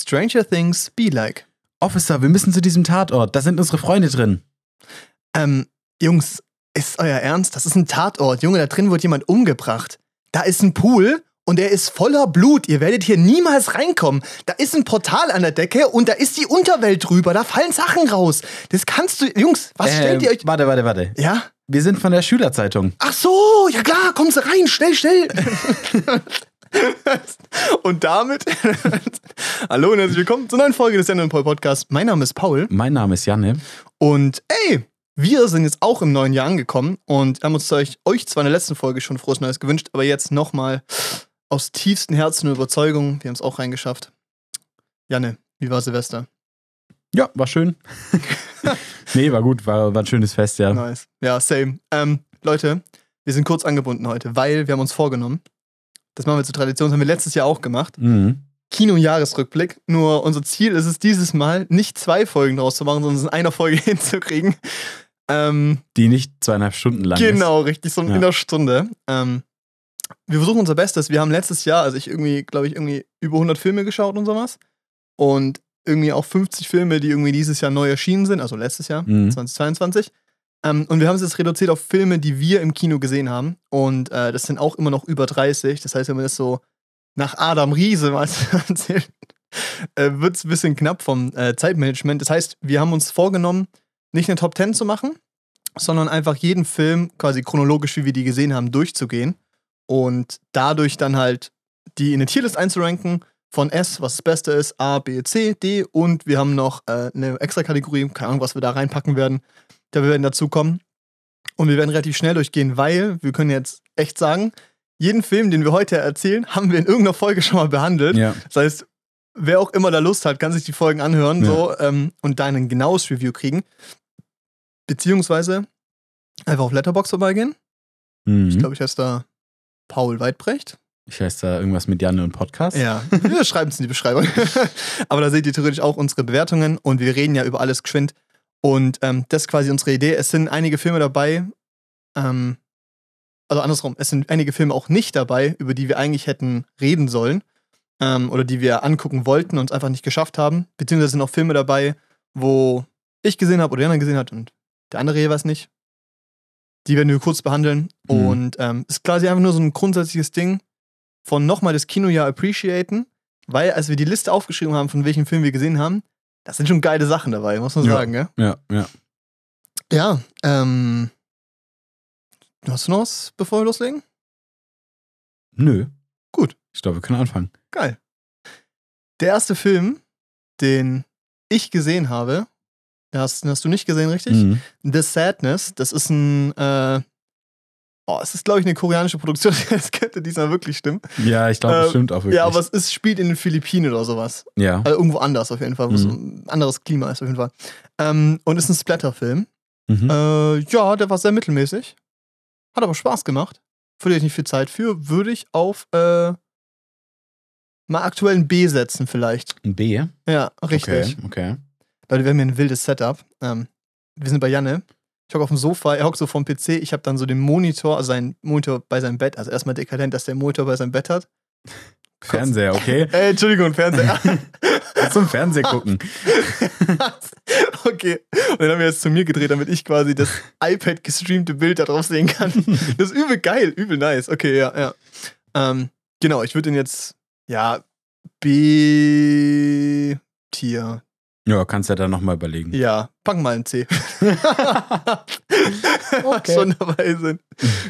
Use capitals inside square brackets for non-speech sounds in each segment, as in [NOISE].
Stranger Things Be Like. Officer, wir müssen zu diesem Tatort. Da sind unsere Freunde drin. Ähm, Jungs, ist euer Ernst? Das ist ein Tatort. Junge, da drin wird jemand umgebracht. Da ist ein Pool und der ist voller Blut. Ihr werdet hier niemals reinkommen. Da ist ein Portal an der Decke und da ist die Unterwelt drüber. Da fallen Sachen raus. Das kannst du. Jungs, was stellt ihr euch. Warte, warte, warte. Ja? Wir sind von der Schülerzeitung. Ach so, ja klar, kommen Sie rein, schnell, schnell. [LAUGHS] [LAUGHS] und damit [LAUGHS] hallo und herzlich willkommen zur neuen Folge des Jan Paul Podcast. Mein Name ist Paul Mein Name ist Janne. und ey, wir sind jetzt auch im neuen Jahr angekommen und haben uns euch, euch zwar in der letzten Folge schon frohes Neues gewünscht, aber jetzt nochmal aus tiefstem Herzen eine Überzeugung. Wir haben es auch reingeschafft. Janne, wie war Silvester? Ja, war schön. [LAUGHS] nee, war gut, war, war ein schönes Fest, ja. Nice. Ja, same. Ähm, Leute, wir sind kurz angebunden heute, weil wir haben uns vorgenommen, das machen wir zur Tradition, das haben wir letztes Jahr auch gemacht, Mhm. Kino-Jahresrückblick. Nur unser Ziel ist es dieses Mal, nicht zwei Folgen draus zu machen, sondern es in einer Folge [LAUGHS] hinzukriegen. Ähm, Die nicht zweieinhalb Stunden lang ist. genau, richtig, so in Ja. einer Stunde. Ähm, wir versuchen unser Bestes. Wir haben letztes Jahr, also ich irgendwie, glaube ich, irgendwie über 100 Filme geschaut und sowas. Und irgendwie auch 50 Filme, die irgendwie dieses Jahr neu erschienen sind, also letztes Jahr, Mhm. 2022. Ähm, und wir haben es jetzt reduziert auf Filme, die wir im Kino gesehen haben. Und äh, das sind auch immer noch über 30. Das heißt, wenn man das so nach Adam Riese mal [LAUGHS] erzählt, äh, wird es ein bisschen knapp vom äh, Zeitmanagement. Das heißt, wir haben uns vorgenommen, nicht eine Top 10 zu machen, sondern einfach jeden Film quasi chronologisch, wie wir die gesehen haben, durchzugehen. Und dadurch dann halt die in eine Tierlist einzuranken von S, was das Beste ist, A, B, C, D und wir haben noch äh, eine extra Kategorie, keine Ahnung, was wir da reinpacken werden. Da wir werden dazu kommen. Und wir werden relativ schnell durchgehen, weil wir können jetzt echt sagen, jeden Film, den wir heute erzählen, [LAUGHS] haben wir in irgendeiner Folge schon mal behandelt. Ja. Das heißt, wer auch immer da Lust hat, kann sich die Folgen anhören Ja. so, ähm, und da ein genaues Review kriegen. Beziehungsweise einfach auf Letterbox vorbeigehen. Mhm. Ich glaube, ich heiße da Paul Weidbrecht. Ich heiße da irgendwas mit Janne und Podcast. Ja, wir [LAUGHS] schreiben es in die Beschreibung. [LAUGHS] Aber da seht ihr theoretisch auch unsere Bewertungen und wir reden ja über alles geschwind. Und ähm, das ist quasi unsere Idee. Es sind einige Filme dabei, ähm, also andersrum, es sind einige Filme auch nicht dabei, über die wir eigentlich hätten reden sollen ähm, oder die wir angucken wollten und es einfach nicht geschafft haben. Beziehungsweise sind auch Filme dabei, wo ich gesehen habe oder Jana gesehen hat und der andere jeweils nicht. Die werden wir kurz behandeln. Mhm. Und ähm, ist quasi einfach nur so ein grundsätzliches Ding von nochmal das Kinojahr appreciaten, weil als wir die Liste aufgeschrieben haben, von welchen Filmen wir gesehen haben, da sind schon geile Sachen dabei, muss man Ja. sagen, gell? Ja, ja. Ja, ähm. Hast du noch was, bevor wir loslegen? Nö. Gut. Ich glaube, wir können anfangen. Geil. Der erste Film, den ich gesehen habe, den hast, den hast du nicht gesehen, richtig? Mhm. The Sadness, das ist ein, äh, oh, es ist, glaube ich, eine koreanische Produktion, [LAUGHS] das könnte diesmal wirklich stimmen. Ja, ich glaube, Äh, das stimmt auch wirklich. Ja, aber es ist, spielt in den Philippinen oder sowas. ja. Also irgendwo anders auf jeden Fall, wo es Mhm. ein anderes Klima ist auf jeden Fall. Ähm, und ist ein Splatter-Film. Mhm. Äh, ja, der war sehr mittelmäßig. Hat aber Spaß gemacht. Verliere ich nicht viel Zeit für. Würde ich auf äh, mal aktuellen B setzen, vielleicht. Ein B. Ja, richtig. Okay, okay. Leute, wir haben hier ein wildes Setup. Ähm, wir sind bei Janne. Ich hocke auf dem Sofa, er hockt so vom PC. Ich habe dann so den Monitor, also seinen Monitor bei seinem Bett. Also erstmal dekadent, dass der Monitor bei seinem Bett hat. [LAUGHS] Fernseher, okay? [LAUGHS] Äh, Entschuldigung, Fernseher. [LAUGHS] Zum Fernseh gucken. okay. Und dann haben wir jetzt zu mir gedreht, damit ich quasi das iPad gestreamte Bild da drauf sehen kann. Das ist übel geil, übel nice. Okay, ja, ja. Ähm, genau, ich würde den jetzt, ja, B-Tier. Ja, kannst ja dann nochmal überlegen. Ja, packen mal ein C. [LAUGHS] Okay. Schon dabei sind.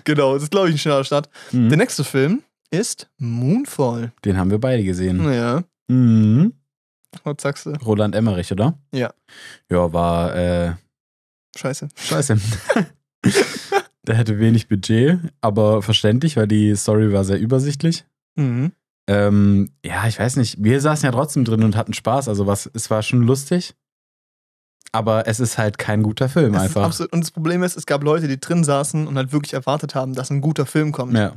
Genau, das ist, glaube ich, ein schneller Start. Mhm. Der nächste Film ist Moonfall. Den haben wir beide gesehen. Ja, Mhm. was sagst du? Roland Emmerich, oder? Ja. Ja, war, äh, Scheiße. scheiße. [LAUGHS] Der hatte wenig Budget, aber verständlich, weil die Story war sehr übersichtlich. Mhm. Ähm, ja, ich weiß nicht. Wir saßen ja trotzdem drin und hatten Spaß. Also was, es war schon lustig. Aber es ist halt kein guter Film Es einfach. absolut, und das Problem ist, es gab Leute, die drin saßen und halt wirklich erwartet haben, dass ein guter Film kommt. Ja,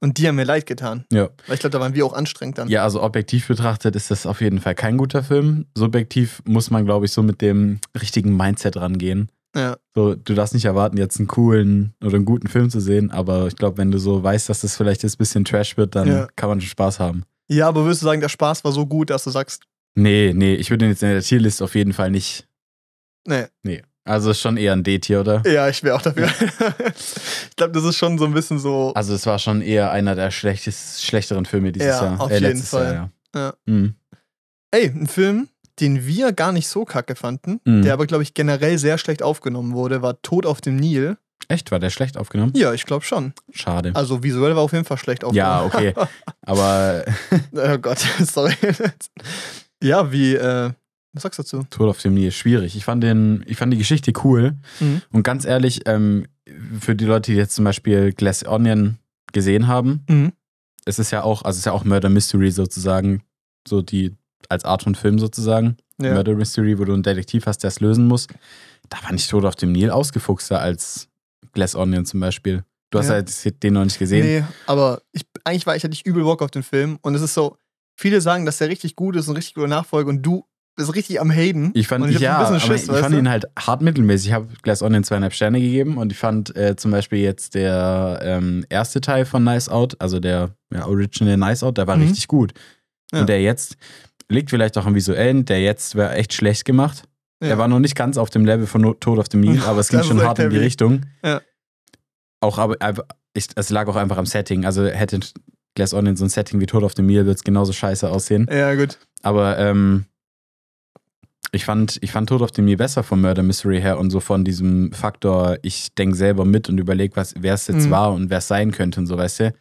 Und die haben mir leid getan. ja. Weil ich glaube, da waren wir auch anstrengend dann. Ja, also objektiv betrachtet ist das auf jeden Fall kein guter Film. Subjektiv muss man, glaube ich, so mit dem richtigen Mindset rangehen. Ja. So, du darfst nicht erwarten, jetzt einen coolen oder einen guten Film zu sehen, aber ich glaube, wenn du so weißt, dass das vielleicht jetzt ein bisschen Trash wird, dann Ja. kann man schon Spaß haben. Ja, aber würdest du sagen, der Spaß war so gut, dass du sagst, Nee, nee, ich würde ihn jetzt in der Tierlist auf jeden Fall nicht. Nee. Nee. Also ist schon eher ein D-Tier, oder? Ja, ich wäre auch dafür. [LAUGHS] ich glaube, das ist schon so ein bisschen so. Also es war schon eher einer der schlechtest, schlechteren Filme dieses Ja, Jahr. auf äh, jeden Fall. Jahr, ja. Ja. Mhm. Ey, ein Film, den wir gar nicht so kacke fanden, Mhm. der aber, glaube ich, generell sehr schlecht aufgenommen wurde, war Tod auf dem Nil. Echt, war der schlecht aufgenommen? Ja, ich glaube schon. Schade. Also visuell war auf jeden Fall schlecht ja, aufgenommen. okay. [LAUGHS] Aber [LAUGHS] oh Gott, [LAUGHS] sorry. ja, wie, äh, was sagst du dazu? Tod auf dem Nil schwierig. Ich fand, den, ich fand die Geschichte cool. Mhm. Und ganz ehrlich, ähm, für die Leute, die jetzt zum Beispiel Glass Onion gesehen haben, Mhm. es ist ja auch, also es ist ja auch Murder Mystery sozusagen, so die als Art von Film sozusagen. Ja. Murder Mystery, wo du einen Detektiv hast, der es lösen muss. Da fand ich Tod auf dem Nil ausgefuchster als Glass Onion zum Beispiel. Du hast Ja. jetzt den noch nicht gesehen. Nee, aber ich, eigentlich war ich hatte ich übel Bock auf den Film und es ist so, viele sagen, dass der richtig gut ist und richtig gute Nachfolge und du bist richtig am Haten. Ich fand, ich ja, ein aber bisschen Schiss, ich fand du? ihn halt hart mittelmäßig. Ich habe Glass Onion zweieinhalb Sterne gegeben und ich fand äh, zum Beispiel jetzt der ähm, erste Teil von Nice Out, also der ja, Original Nice Out, der war Mhm. richtig gut. Ja. Und der jetzt liegt vielleicht auch am Visuellen, der jetzt war echt schlecht gemacht. Ja. Der war noch nicht ganz auf dem Level von No- Tod auf dem Nil, aber es ging schon hart in die. Richtung. Ja. Auch aber, ich, es lag auch einfach am Setting. Also hätte Glass Onion so ein Setting wie Tod auf dem Nil, wird es genauso scheiße aussehen. Ja, gut. Aber ähm, ich fand, ich fand Tod auf dem Nil besser vom Murder Mystery her und so von diesem Faktor, ich denke selber mit und überlege, was wer es jetzt Mhm. war und wer es sein könnte und so, weißt du?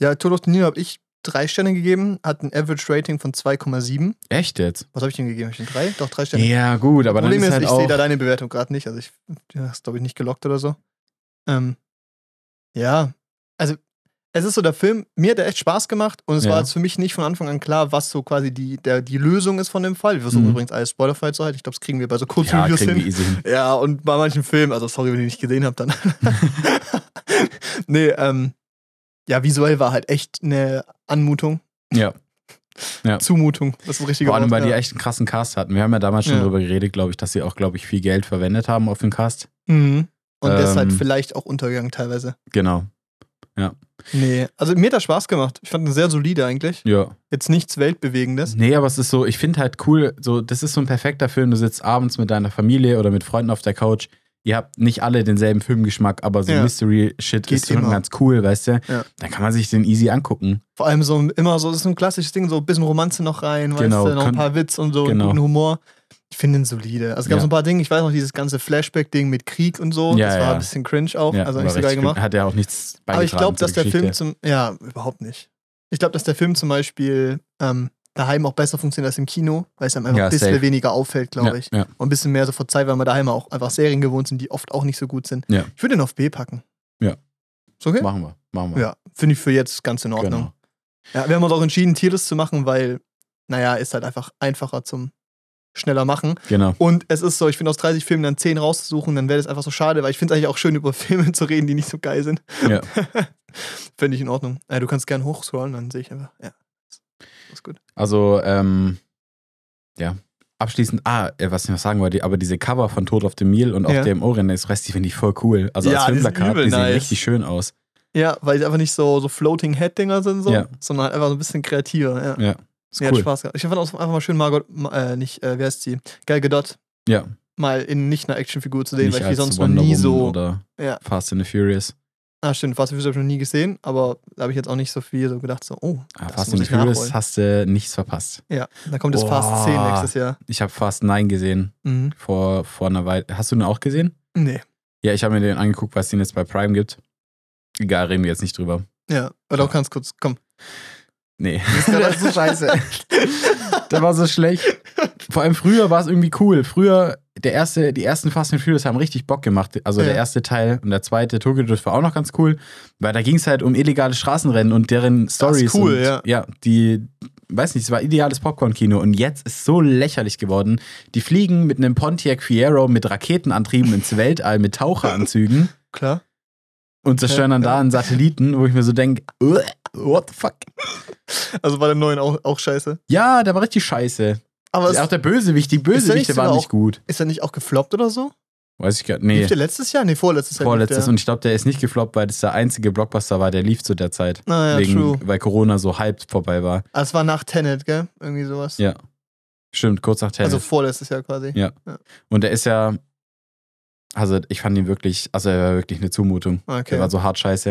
Ja, Tod auf den Nil habe ich drei Sterne gegeben, hat ein Average Rating von 2,7. Echt jetzt? Was habe ich denn gegeben? Hab ich denn drei? Doch, drei Sterne. Ja, gut, aber dann Problem ist ist, halt ich sehe da deine Bewertung gerade nicht. Also ich hast, glaube ich, nicht gelockt oder so. Ähm, ja, also es ist so der Film, mir hat der echt Spaß gemacht und es Ja. war jetzt für mich nicht von Anfang an klar, was so quasi die, der, die Lösung ist von dem Fall. Wir versuchen Mhm. übrigens alles spoilerfrei zu halten. Ich glaube, das kriegen wir bei so ja, Kurzreviews kriegen wir hin. hin. Ja, und bei manchen Filmen, also sorry, wenn ihr nicht gesehen habt, dann. [LAUGHS] nee, ähm, ja, visuell war halt echt eine Anmutung. Ja. Zumutung, das ist ein richtiger Vor allem, Wort, weil die ja. echt einen krassen Cast hatten. Wir haben ja damals schon Ja. drüber geredet, glaube ich, dass sie auch, glaube ich, viel Geld verwendet haben auf den Cast. Mhm. Und deshalb Ähm. vielleicht auch untergegangen teilweise. Genau. Nee, also mir hat das Spaß gemacht. Ich fand ihn sehr solide eigentlich. Ja. Jetzt nichts Weltbewegendes. Nee, aber es ist so, ich finde halt cool, so, das ist so ein perfekter Film. Du sitzt abends mit deiner Familie oder mit Freunden auf der Couch. Ihr habt nicht alle denselben Filmgeschmack, aber so Ja. Mystery-Shit ist schon immer. ganz cool, weißt du? Ja. Dann kann man sich den easy angucken. Vor allem so immer so, das ist ein klassisches Ding, so ein bisschen Romanze noch rein, Genau, weißt du, noch ein paar Witz und so, genau. guten Humor. Ich finde ihn solide. Also es gab Ja. so ein paar Dinge, ich weiß noch, dieses ganze Flashback-Ding mit Krieg und so, Ja, das war ein bisschen cringe auch, also nicht so geil gemacht. Hat ja auch nichts beigetragen Aber ich glaube, dass der Film Geschichte. zum, ja, überhaupt nicht. Ich glaube, dass der Film zum Beispiel ähm, daheim auch besser funktioniert als im Kino, weil es einem einfach Ja, ein bisschen safe. weniger auffällt, glaube ja, ich. Ja. Und ein bisschen mehr so verzeiht, weil wir daheim auch einfach Serien gewohnt sind, die oft auch nicht so gut sind. Ich würde den auf B packen. Ja. Ist okay? Machen wir. Machen wir. Ja, finde ich für jetzt ganz in Ordnung. Genau. Ja, wir haben uns auch entschieden, Tierlist zu machen, weil, naja, ist halt einfach einfacher zum schneller machen. Genau. Und es ist so, ich finde aus 30 Filmen dann 10 rauszusuchen, dann wäre das einfach so schade, weil ich finde es eigentlich auch schön, über [LAUGHS] Filme zu reden, die nicht so geil sind. Ja. [LAUGHS] finde ich in Ordnung. Ja, du kannst gern hochscrollen, dann sehe ich einfach, ja. Ist gut. Also, ähm, ja. Abschließend, ah, äh, was ich noch sagen wollte, aber diese Cover von Tod auf dem Nil und auch Ja. der im Orient Express, die finde ich voll cool. Also Ja, als die Filmplakat, die sehen nice. richtig schön aus. Ja, weil sie einfach nicht so, so Floating Head-Dinger sind, so, Ja. sondern halt einfach so ein bisschen kreativer. Ja, Ja, ist ja hat cool. Spaß gehabt. Ich fand auch einfach mal schön, Margot, äh, nicht, äh, wie heißt sie? Gal Gadot, Ja, mal in nicht einer Actionfigur zu sehen, nicht weil ich die sonst noch Wonder nie Woman so. oder Ja. Fast and the Furious. Ah, stimmt, Fast and Furious habe ich noch nie gesehen, aber da habe ich jetzt auch nicht so viel so gedacht, so, oh, Ah, das Fast and Furious hast du nichts verpasst. Ja, da kommt das Boah. Fast 10 nächstes Jahr. Ich habe Fast 9 gesehen Mhm. vor, vor einer Weile. Hast du den auch gesehen? Nee. Ja, ich habe mir den angeguckt, was den jetzt bei Prime gibt. Egal, reden wir jetzt nicht drüber. Ja, oder auch ganz kurz, komm. Nee. Das ist so [LAUGHS] scheiße. Der war so schlecht. Vor allem früher war es irgendwie cool. Früher, der erste, die ersten Fast and Furious haben richtig Bock gemacht. Also der Ja. erste Teil und der zweite, Tokyo Drift, war auch noch ganz cool. Weil da ging es halt um illegale Straßenrennen und deren Stories. cool, und, ja. Ja, die, weiß nicht, es war ideales Popcorn-Kino. Und jetzt ist so lächerlich geworden. Die fliegen mit einem Pontiac Fiero mit Raketenantrieben ins Weltall mit Taucheranzügen [LAUGHS] Klar. und zerstören dann Ja, da einen Satelliten, wo ich mir so denke, what the fuck? Also war der neuen auch, auch scheiße. Ja, der war richtig scheiße. Aber auch ist, der Bösewicht, die Bösewichte waren nicht gut. ist er nicht auch gefloppt oder so? Weiß ich gar nicht. Nee, Lief der letztes Jahr? Nee, vorletztes Jahr. vorletztes. Der. Und ich glaube, der ist nicht gefloppt, weil das der einzige Blockbuster war, der lief zu der Zeit. Naja, wegen, true. Weil Corona so halb vorbei war. Ah, es war nach Tenet, gell? Irgendwie sowas. Ja. Stimmt, kurz nach Tenet. Also vorletztes Jahr quasi. Ja. Und der ist ja, also ich fand ihn wirklich, also er war wirklich eine Zumutung. Okay. Der war so hart scheiße.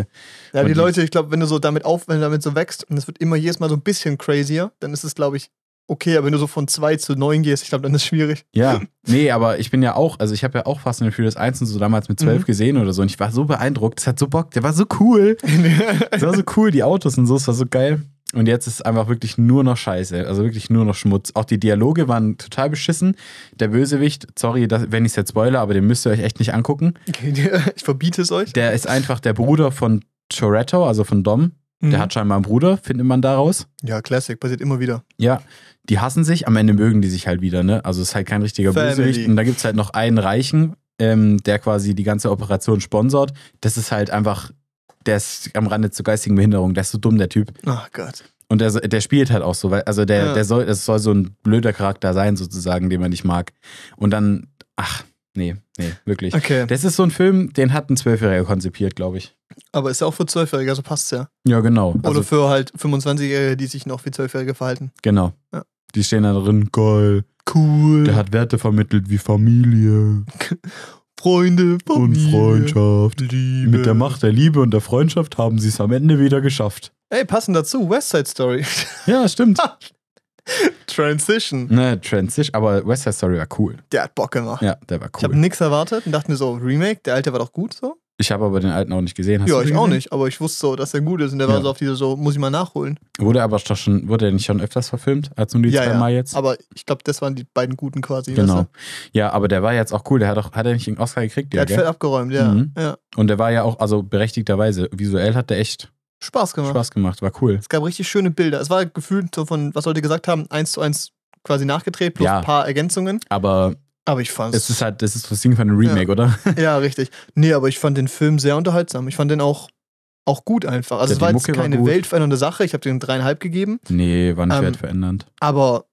Ja, Und die die- Leute, ich glaube, wenn du so damit auf, wenn du damit so wächst und es wird immer jedes Mal so ein bisschen crazier, dann ist es, glaube ich, okay. Aber wenn du so von 2 zu 9 gehst, ich glaube, dann ist es schwierig. Ja, [LAUGHS] nee, aber ich bin ja auch, also ich habe ja auch Fast and Furious 1 und so damals mit 12 Mhm. gesehen oder so und ich war so beeindruckt, das hat so Bock, der war so cool. [LAUGHS] Das war so cool, die Autos und so, es war so geil. Und jetzt ist es einfach wirklich nur noch Scheiße, also wirklich nur noch Schmutz. Auch die Dialoge waren total beschissen. Der Bösewicht, sorry, dass, wenn ich es jetzt spoiler, aber den müsst ihr euch echt nicht angucken. [LAUGHS] ich verbiete es euch. Der ist einfach der Bruder von Toretto, also von Dom. Der Mhm. hat scheinbar einen Bruder, findet man daraus. Ja, Classic, passiert immer wieder. Ja, die hassen sich, am Ende mögen die sich halt wieder, ne? Also es ist halt kein richtiger Family. Bösewicht. Und da gibt es halt noch einen Reichen, ähm, der quasi die ganze Operation sponsort. Das ist halt einfach, der ist am Rande zur geistigen Behinderung, der ist so dumm, der Typ. Ach Gott. Und der, der spielt halt auch so, weil, also der, Ja. der soll, das soll so ein blöder Charakter sein, sozusagen, den man nicht mag. Und dann, ach, nee, nee, wirklich. Okay. Das ist so ein Film, den hat ein Zwölfjähriger konzipiert, glaube ich. Aber ist ja auch für 12-Jährige, also passt's ja. Ja, genau. Oder Also, für halt 25-Jährige, die sich noch wie 12-Jährige verhalten. genau. Ja. Die stehen da drin, geil. Cool. Der hat Werte vermittelt wie Familie [LAUGHS] Freunde, und Familie, Freundschaft. Liebe. Mit der Macht der Liebe und der Freundschaft haben sie es am Ende wieder geschafft. Ey, passend dazu, West Side Story. [LAUGHS] Ja, stimmt. Transition. ne, Transition, aber West Side Story war cool. Der hat Bock gemacht. Ja, der war Ich habe cool. nichts erwartet und dachte mir so, Remake, der alte war doch gut so. Ich habe aber den alten auch nicht gesehen. Hast ja, ich den auch gesehen? nicht, aber ich wusste so, dass er gut ist und der Ja. war so auf diese so, muss ich mal nachholen. Wurde aber doch schon, wurde er nicht schon öfters verfilmt, als nur die Ja, zwei ja. Mal jetzt? Aber ich glaube, das waren die beiden guten quasi. Genau. Ja, aber der war jetzt auch cool. Der hat auch, hat er nicht einen Oscar gekriegt? Der Ja, hat fett gell? abgeräumt, ja. Mhm. ja. Und der war ja auch, also berechtigterweise, visuell hat der echt Spaß gemacht. Spaß gemacht. War cool. Es gab richtig schöne Bilder. Es war gefühlt so von, was Leute gesagt haben, eins zu eins quasi nachgedreht, plus Ja. ein paar Ergänzungen. Aber Aber ich fand es ist halt, das ist das Ding von einem Remake, oder? [LAUGHS] Ja, richtig. Nee, aber ich fand den Film sehr unterhaltsam. Ich fand den auch, auch gut einfach. Also Ja, es war jetzt war keine gut. weltverändernde Sache. Ich habe den dreieinhalb gegeben. Nee, war nicht Ähm, wertverändernd. Aber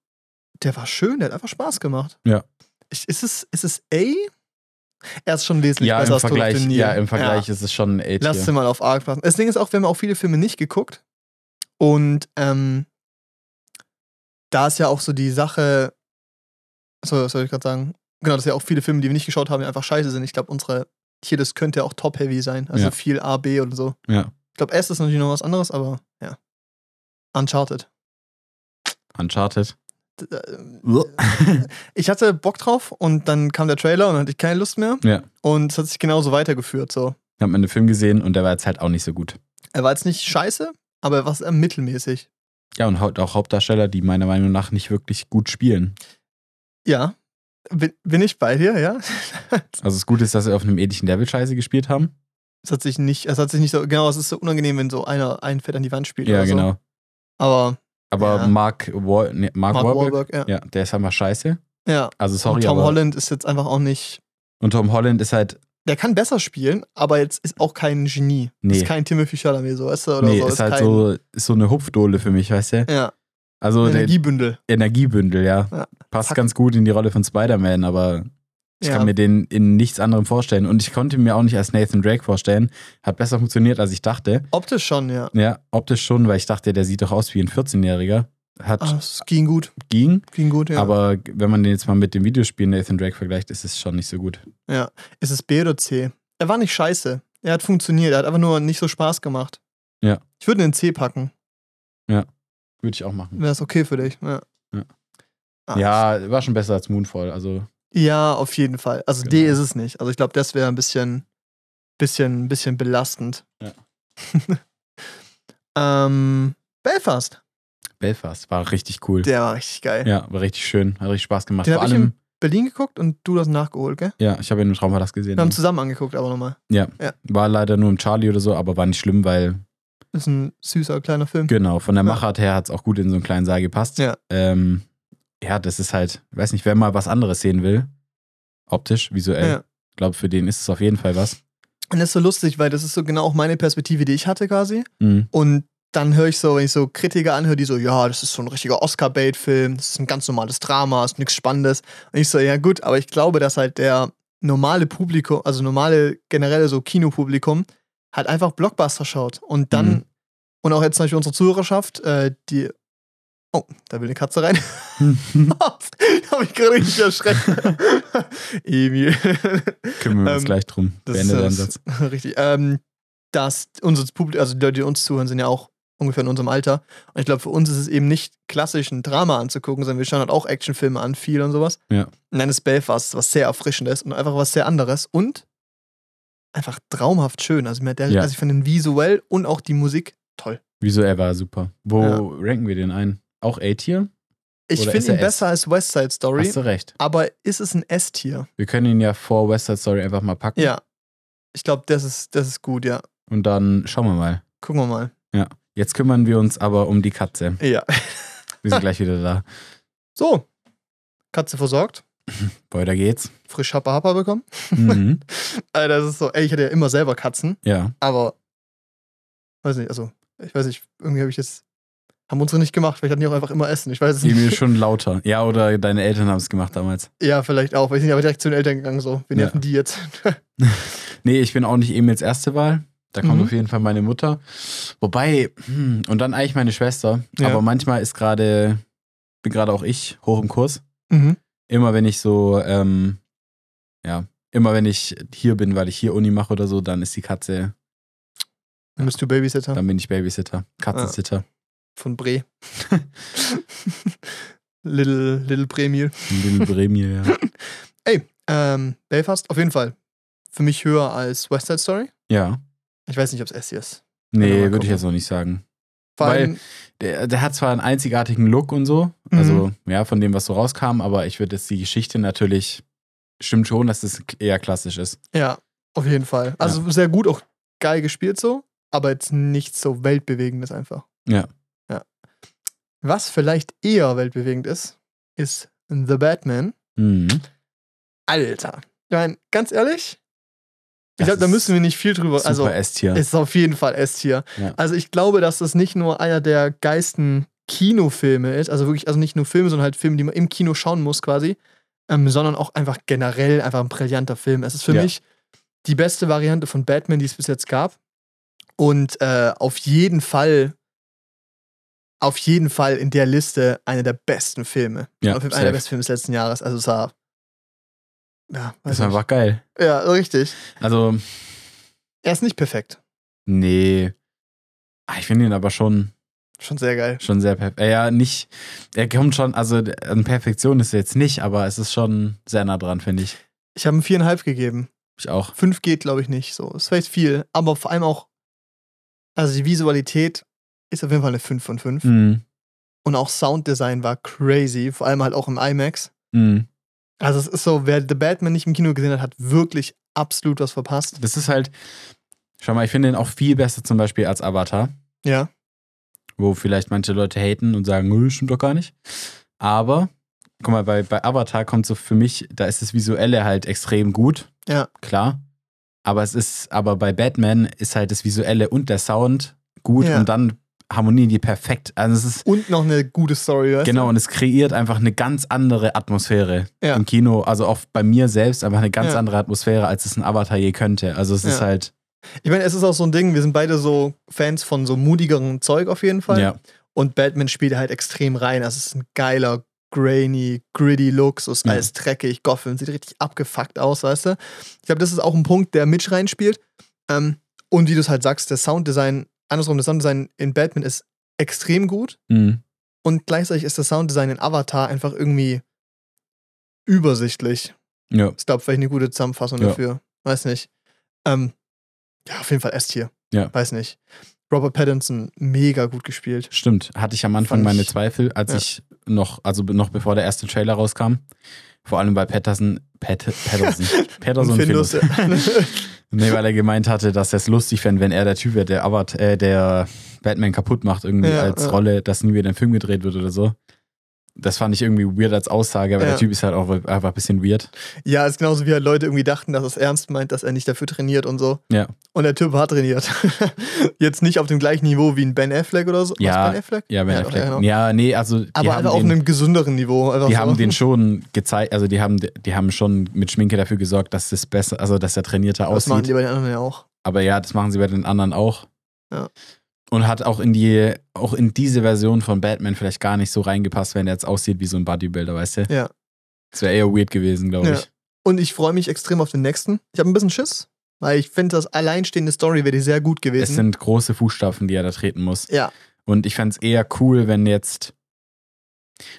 der war schön, der hat einfach Spaß gemacht. Ja. Ich, ist, es, ist es A? Er ist schon wesentlich Ja, besser im als Vergleich, Nil. ja, im Vergleich Ja. ist es schon ein Lass A-Tier. dir mal auf A passen. Das Ding ist auch, wir haben auch viele Filme nicht geguckt. Und ähm, da ist ja auch so die Sache, so, was soll ich gerade sagen? Genau, dass ja auch viele Filme, die wir nicht geschaut haben, die einfach scheiße sind. Ich glaube, unsere, hier, das könnte auch top-heavy sein. Also Ja. viel A, B oder so. Ja, Ich glaube, S ist natürlich noch was anderes, aber ja. Uncharted. Uncharted. Äh, [LAUGHS] Ich hatte Bock drauf und dann kam der Trailer und dann hatte ich keine Lust mehr. Ja. Und es hat sich genauso weitergeführt. So. Ich habe mir den Film gesehen und der war jetzt halt auch nicht so gut. Er war jetzt nicht scheiße, aber er war mittelmäßig. Ja, und auch Hauptdarsteller, die meiner Meinung nach nicht wirklich gut spielen. Ja. Bin, bin ich bei dir, ja? [LAUGHS] Also das Gute ist, dass sie auf einem ähnlichen Level Scheiße gespielt haben. Es hat sich nicht, es hat sich nicht so, genau, es ist so unangenehm, wenn so einer ein Fett an die Wand spielt. Ja, oder so. genau. Aber Aber Ja. Mark, Wa nee, Mark, Mark Wahlberg, Wahlberg, ja. ja, der ist einfach scheiße. ja. Also sorry, und Tom aber Holland ist jetzt einfach auch nicht. und Tom Holland ist halt, Der kann besser spielen, aber jetzt ist auch kein Genie. Nee. Ist kein Timothy Chalamet, so, weißt du? Oder nee, so. ist halt kein, so, ist so eine Hupfdohle für mich, weißt du? Ja, Also Energiebündel. Energiebündel, ja. Ja. Passt Fuck. ganz gut in die Rolle von Spider-Man, aber ich ja. kann mir den in nichts anderem vorstellen. Und ich konnte mir auch nicht als Nathan Drake vorstellen. Hat besser funktioniert, als ich dachte. Optisch schon, ja. Ja, optisch schon, weil ich dachte, der sieht doch aus wie ein 14-Jähriger. Hat Ah, es ging gut. ging, Ging gut, ja. aber wenn man den jetzt mal mit dem Videospiel Nathan Drake vergleicht, ist es schon nicht so gut. ja. Ist es B oder C? Er war nicht scheiße. Er hat funktioniert. Er hat einfach nur nicht so Spaß gemacht. Ja. Ich würde in C packen. Würde ich auch machen. Wäre es okay für dich. Ja. Ja. Ah, Ja, war schon besser als Moonfall. Also, Ja, auf jeden Fall. Also D Genau. ist es nicht. Also ich glaube, das wäre ein bisschen, bisschen, bisschen belastend. Ja. [LAUGHS] ähm, Belfast. Belfast war richtig cool. Der war richtig geil. ja, war richtig schön. Hat richtig Spaß gemacht. Den Vor allem, in Berlin geguckt und du das nachgeholt, gell? ja, ich habe ihn im Traumpalast gesehen. Wir haben zusammen angeguckt, aber nochmal. ja. Ja. war leider nur im Charlie oder so, aber war nicht schlimm, weil, Ist ein süßer kleiner Film. genau, von der. Machart her hat es auch gut in so einen kleinen Saal gepasst. Ja. Ähm, ja, das ist halt, ich weiß nicht, wer mal was anderes sehen will, optisch, visuell, Ja. ich glaube, für den ist es auf jeden Fall was. Und das ist so lustig, weil das ist so genau auch meine Perspektive, die ich hatte quasi. Mhm. Und dann höre ich so, wenn ich so Kritiker anhöre, die so, ja, das ist so ein richtiger Oscar-Bait-Film, das ist ein ganz normales Drama, ist nichts Spannendes. Und ich so, ja gut, aber ich glaube, dass halt der normale Publikum, also normale generelle so Kinopublikum, halt einfach Blockbuster schaut. Und dann, Mhm. und auch jetzt zum Beispiel unsere Zuhörerschaft, äh, die. Oh, da will eine Katze rein. [LAUGHS] [LAUGHS] Habe ich gerade richtig erschreckt. [LAUGHS] Emil. Kümmern wir uns Ähm, gleich drum. Das Beende deinen ist Satz. richtig. Ähm, dass unser Publikum, also die Leute, die uns zuhören, sind ja auch ungefähr in unserem Alter. Und ich glaube, für uns ist es eben nicht klassisch ein Drama anzugucken, sondern wir schauen halt auch Actionfilme an, viel und sowas. Ja. Und dann ist Belfast was sehr Erfrischendes und einfach was sehr anderes und einfach traumhaft schön. Also, mir, der, Ja. also ich finde ihn visuell und auch die Musik toll. Visuell war er super. Wo Ja. ranken wir den ein? Auch A-Tier? Ich finde ihn besser als West Side Story, Hast du recht. aber ist es ein S-Tier? Wir können ihn ja vor West Side Story einfach mal packen. Ja. Ich glaube, das ist, das ist gut, ja. Und dann schauen wir mal. Gucken wir mal. Jetzt kümmern wir uns aber um die Katze. Ja. Wir sind gleich wieder da. [LAUGHS] So. Katze versorgt. [LAUGHS] Weiter geht's. Frisch Happa Happa bekommen. Mhm. [LAUGHS] Äh, das ist so, ey, ich hatte ja immer selber Katzen, Ja. aber weiß nicht, also, ich weiß nicht, irgendwie habe ich das, haben unsere nicht gemacht, vielleicht hatten die auch einfach immer Essen, ich weiß es nicht. Emil schon [LAUGHS] lauter. Ja, oder deine Eltern haben es gemacht damals. Ja, vielleicht auch, weil ich sind ja aber direkt zu den Eltern gegangen, so, wir Ja. nerven die jetzt. Nee, ich bin auch nicht Emils erste Wahl. Da kommt Mhm. auf jeden Fall meine Mutter. Wobei, hm, und dann eigentlich meine Schwester. Ja. Aber manchmal ist gerade, bin gerade auch ich hoch im Kurs. mhm. Immer wenn ich so, ähm, ja, immer wenn ich hier bin, weil ich hier Uni mache oder so, dann ist die Katze, Dann bist du Babysitter dann bin ich Babysitter, Katzensitter. von Bre. [LAUGHS] Little, Little Bremil. Little Bremie, ja. [LAUGHS] Ähm, Belfast, auf jeden Fall. Für mich höher als West Side Story. Ja. Ich weiß nicht, ob es S ist. Nee, würde ich jetzt noch nicht sagen. Weil- Der, der hat zwar einen einzigartigen Look und so, Mhm. also ja, von dem, was so rauskam, aber ich würde jetzt die Geschichte natürlich, stimmt schon, dass das eher klassisch ist. ja, auf jeden Fall. Also sehr gut, auch geil gespielt so, aber jetzt nichts so weltbewegendes einfach. Ja. Ja. Was vielleicht eher weltbewegend ist, ist The Batman. Mhm. Alter. Ich meine, ganz ehrlich, ich glaube, da müssen wir nicht viel drüber. Super Also, S-Tier. ist auf jeden Fall S-Tier. Ja. Also, ich glaube, dass das nicht nur einer der geilsten Kinofilme ist, also wirklich, also nicht nur Filme, sondern halt Filme, die man im Kino schauen muss quasi, ähm, sondern auch einfach generell einfach ein brillanter Film. Es ist für Ja. mich die beste Variante von Batman, die es bis jetzt gab. Und äh, auf jeden Fall, auf jeden Fall in der Liste einer der besten Filme. Ja, Auf jeden Fall safe. einer der besten Filme des letzten Jahres. Also es war. Ja, weiß ist nicht. einfach geil. ja, richtig. Also, Er ist nicht perfekt. nee. Ah, Ich finde ihn aber schon, Schon sehr geil. schon sehr perfekt. Ja, nicht, er kommt schon, also an Perfektion ist er jetzt nicht, aber es ist schon sehr nah dran, finde ich. Ich habe ihm viereinhalb gegeben. Ich auch. Fünf geht, glaube ich, nicht. So, ist vielleicht viel, aber vor allem auch, also die Visualität ist auf jeden Fall eine 5 von 5. Mhm. Und auch Sounddesign war crazy, vor allem halt auch im IMAX. Mhm. Also es ist so, wer The Batman nicht im Kino gesehen hat, hat wirklich absolut was verpasst. Das ist halt, schau mal, ich finde ihn auch viel besser zum Beispiel als Avatar, Ja. wo vielleicht manche Leute haten und sagen, "Nö, stimmt doch gar nicht. Aber, guck mal, bei, bei Avatar kommt so für mich, da ist das Visuelle halt extrem gut. Ja. Klar. Aber es ist, aber bei Batman ist halt das Visuelle und der Sound gut Ja. und dann harmonieren die perfekt. Also es ist, Und noch eine gute Story, weißt genau, und es kreiert einfach eine ganz andere Atmosphäre Ja. im Kino. Also auch bei mir selbst einfach eine ganz Ja. andere Atmosphäre, als es ein Avatar je könnte. Also es ist Ja. halt, Ich meine, es ist auch so ein Ding, wir sind beide so Fans von so mutigeren Zeug auf jeden Fall. ja. Und Batman spielt halt extrem rein. Also es ist ein geiler, grainy, gritty Look. So ist alles dreckig. Gotham sieht richtig abgefuckt aus, weißt du? Ich glaube, das ist auch ein Punkt, der Mitch reinspielt. Ähm, und wie du es halt sagst, das Sounddesign, andersrum, das Sounddesign in Batman ist extrem gut. Mhm. Und gleichzeitig ist das Sounddesign in Avatar einfach irgendwie übersichtlich. Ja. Ich glaube, vielleicht eine gute Zusammenfassung Ja. dafür. Weiß nicht. Ähm, ja, auf jeden Fall S-Tier. Ja. Weiß nicht. Robert Pattinson, mega gut gespielt. Stimmt, hatte ich am Anfang Fand meine ich- Zweifel, als ja. ich noch, also noch bevor der erste Trailer rauskam. Vor allem bei Patterson, Pat, Patterson, [LAUGHS] Patterson Findus. [LAUGHS] Nee, weil er gemeint hatte, dass er es lustig fände, wenn er der Typ wäre, der, Avat, äh, der Batman kaputt macht, irgendwie Ja, als ja. Rolle, dass nie wieder ein Film gedreht wird oder so. Das fand ich irgendwie weird als Aussage, aber Ja. der Typ ist halt auch einfach ein bisschen weird. Ja, ist genauso wie halt Leute irgendwie dachten, dass er es ernst meint, dass er nicht dafür trainiert und so. Ja. Und der Typ hat trainiert. [LAUGHS] Jetzt nicht auf dem gleichen Niveau wie ein Ben Affleck oder so. Ja, Was, Ben Affleck? Ja, Ben doch, Affleck. genau. Ja, nee, also Aber haben einfach auf den, einem gesünderen Niveau. Einfach die so. haben den [LAUGHS] schon gezeigt, also die haben, die haben schon mit Schminke dafür gesorgt, dass es besser, also dass er trainierter Das machen aussieht. die bei den anderen ja auch. Aber ja, das machen sie bei den anderen auch. Ja. Und hat auch in die, auch in diese Version von Batman vielleicht gar nicht so reingepasst, wenn er jetzt aussieht wie so ein Bodybuilder, weißt du? Ja. Das wäre eher weird gewesen, glaube Ja. ich. Und ich freue mich extrem auf den nächsten. Ich habe ein bisschen Schiss, weil ich finde, das alleinstehende Story wäre sehr gut Es gewesen. sind große Fußstapfen, die er da treten muss. ja, Und ich fände es eher cool, wenn jetzt,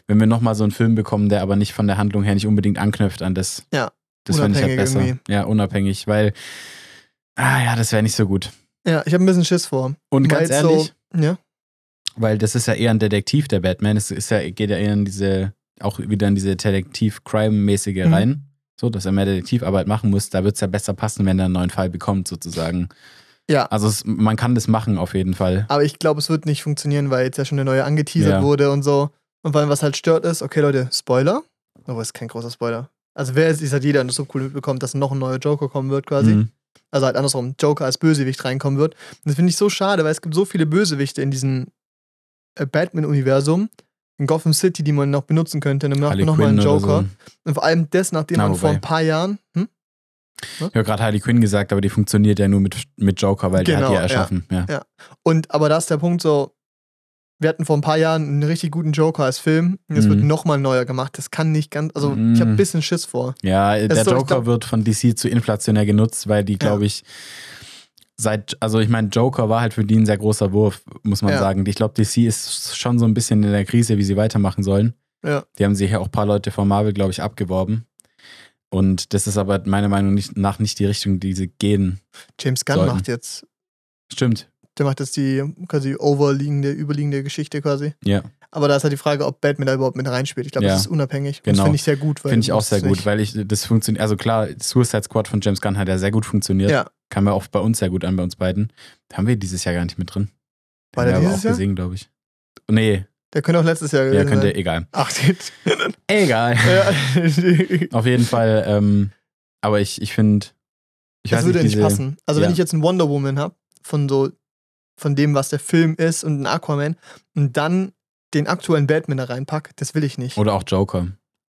wenn wir nochmal so einen Film bekommen, der aber nicht von der Handlung her nicht unbedingt anknüpft an das. Ja, Das fände ich halt unabhängig besser. irgendwie. Ja, unabhängig, weil, ah ja, das wäre nicht so gut. Ja, ich habe ein bisschen Schiss vor. Und Weil ganz ehrlich, So, ja, weil das ist ja eher ein Detektiv, der Batman. Es ist ja, geht ja eher in diese, auch wieder in diese Detektiv-Crime-mäßige Mhm. rein. So, dass er mehr Detektivarbeit machen muss. Da wird es ja besser passen, wenn er einen neuen Fall bekommt, sozusagen. Ja. Also es, man kann das machen auf jeden Fall. aber ich glaube, es wird nicht funktionieren, weil jetzt ja schon eine neue angeteasert Ja. wurde und so. Und vor allem, was halt stört, ist, okay, Leute, Spoiler. Aber es ist kein großer Spoiler. Also, wer ist, ist halt jeder das so cool mitbekommt, dass noch ein neuer Joker kommen wird, quasi. Mhm. Also halt andersrum, Joker als Bösewicht reinkommen wird. Und das finde ich so schade, weil es gibt so viele Bösewichte in diesem äh, Batman-Universum, in Gotham City, die man noch benutzen könnte. Und dann macht man nochmal einen Joker. so. Und vor allem das, nachdem Na, man vor ein paar Jahren. Hm? Ich habe gerade Harley Quinn gesagt, aber die funktioniert ja nur mit, mit Joker, weil Genau, hat die ja ja. erschaffen. Ja. Ja. Und aber da ist der Punkt so, wir hatten vor ein paar Jahren einen richtig guten Joker als Film. Und jetzt Mhm. wird nochmal neuer gemacht. Das kann nicht ganz. Also, ich habe ein Mhm. bisschen Schiss vor. Ja, Das der doch- Joker glaub- wird von DC zu inflationär genutzt, weil die, glaube ich, seit, also ich meine, Joker war halt für die ein sehr großer Wurf, muss man Ja. sagen. Ich glaube, DC ist schon so ein bisschen in der Krise, wie sie weitermachen sollen. Ja. Die haben sich ja auch ein paar Leute von Marvel, glaube ich, abgeworben. Und das ist aber meiner Meinung nach nicht die Richtung, die sie gehen. James Gunn Sollten. macht jetzt. Stimmt. Der macht jetzt die quasi overliegende, überliegende Geschichte quasi. Ja, Aber da ist halt die Frage, ob Batman da überhaupt mit reinspielt. Ich glaube, Ja. das ist unabhängig. Und Genau. das finde ich sehr gut. finde ich auch sehr gut, nicht- weil ich das funktioniert. Also klar, Suicide Squad von James Gunn hat ja sehr gut funktioniert. Ja. Kam ja auch bei uns sehr gut an, bei uns beiden. Haben wir dieses Jahr gar nicht mit drin. War Haben der dieses auch Jahr? gesehen, glaube ich. Nee, Der könnte auch letztes Jahr ja, gewesen könnte, sein. egal. Ach, [LAUGHS] den, Egal. ja. [LAUGHS] [LAUGHS] Auf jeden Fall, ähm, aber ich, ich finde, das würde nicht, nicht diese, passen. Also, wenn ja. ich jetzt einen Wonder Woman habe, von so, von dem, was der Film ist und einen Aquaman, und dann den aktuellen Batman da reinpack, das will ich nicht. Oder auch Joker.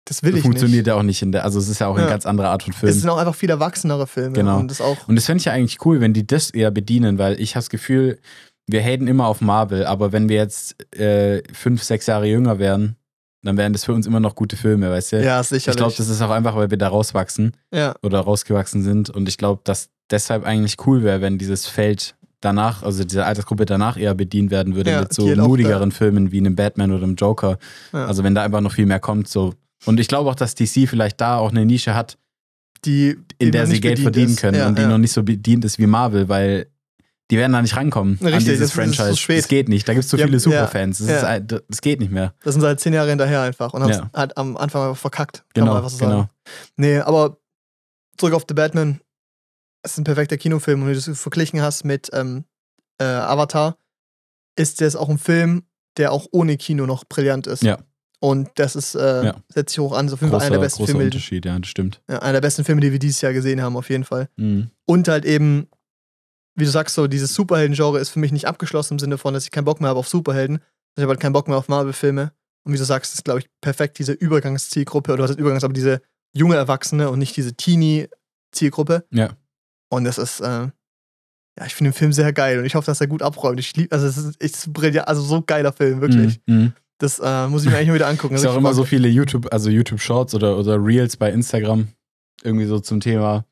Das will das ich funktioniert nicht. ja auch nicht in der, also es ist ja auch eine Ja. ganz andere Art von Es Film. sind auch einfach viel erwachsenere Filme. Genau. Und das auch. Und das fände ich ja eigentlich cool, wenn die das eher bedienen, weil ich habe das Gefühl, wir haten immer auf Marvel, aber wenn wir jetzt äh, fünf, sechs Jahre jünger wären, dann wären das für uns immer noch gute Filme, weißt du? Ja, ich sicherlich. glaube, das ist auch einfach, weil wir da rauswachsen ja. oder rausgewachsen sind. Und ich glaube, dass deshalb eigentlich cool wäre, wenn dieses Feld danach, also diese Altersgruppe danach eher bedient werden würde Ja, mit so halt mutigeren Filmen wie einem Batman oder einem Joker. Ja. Also wenn da einfach noch viel mehr kommt, so. Und ich glaube auch, dass DC vielleicht da auch eine Nische hat, die, in der sie Geld verdienen ist. können ja, und die noch nicht so bedient ist wie Marvel, weil die werden da nicht rankommen an Richtig, dieses das das ist zu Franchise. spät. Das geht nicht. Da gibt es so Die haben- viele Superfans. Das, ist, das geht nicht mehr. Das sind sie halt zehn Jahre hinterher einfach und haben halt am Anfang einfach verkackt. Kann Genau, man einfach so sagen. genau. Nee, aber zurück auf The Batman. Es ist ein perfekter Kinofilm und wenn du das verglichen hast mit ähm, äh, Avatar, ist das auch ein Film, der auch ohne Kino noch brillant ist. Ja. Und das ist, äh, Ja. setzt sich hoch an, so auf jeden Fall einer der besten Filme, die, Unterschied, ja, das stimmt. ja, einer der besten Filme, die wir dieses Jahr gesehen haben, auf jeden Fall. Mhm. Und halt eben, wie du sagst, so dieses Superhelden-Genre ist für mich nicht abgeschlossen im Sinne von, dass ich keinen Bock mehr habe auf Superhelden. Ich habe halt keinen Bock mehr auf Marvel-Filme. Und wie du sagst, ist, glaube ich, perfekt diese Übergangszielgruppe, oder was heißt Übergangs, aber diese junge Erwachsene und nicht diese Teenie-Zielgruppe. Ja. Und das ist, äh, ja, ich finde den Film sehr geil und ich hoffe, dass er gut abräumt. Ich liebe, also es ist, ist brillant, also so geiler Film, wirklich. Mhm. Mhm. Das äh, muss ich mir eigentlich mal wieder angucken. Es ist auch immer so viele YouTube, also YouTube Shorts oder, oder Reels bei Instagram irgendwie so zum Thema.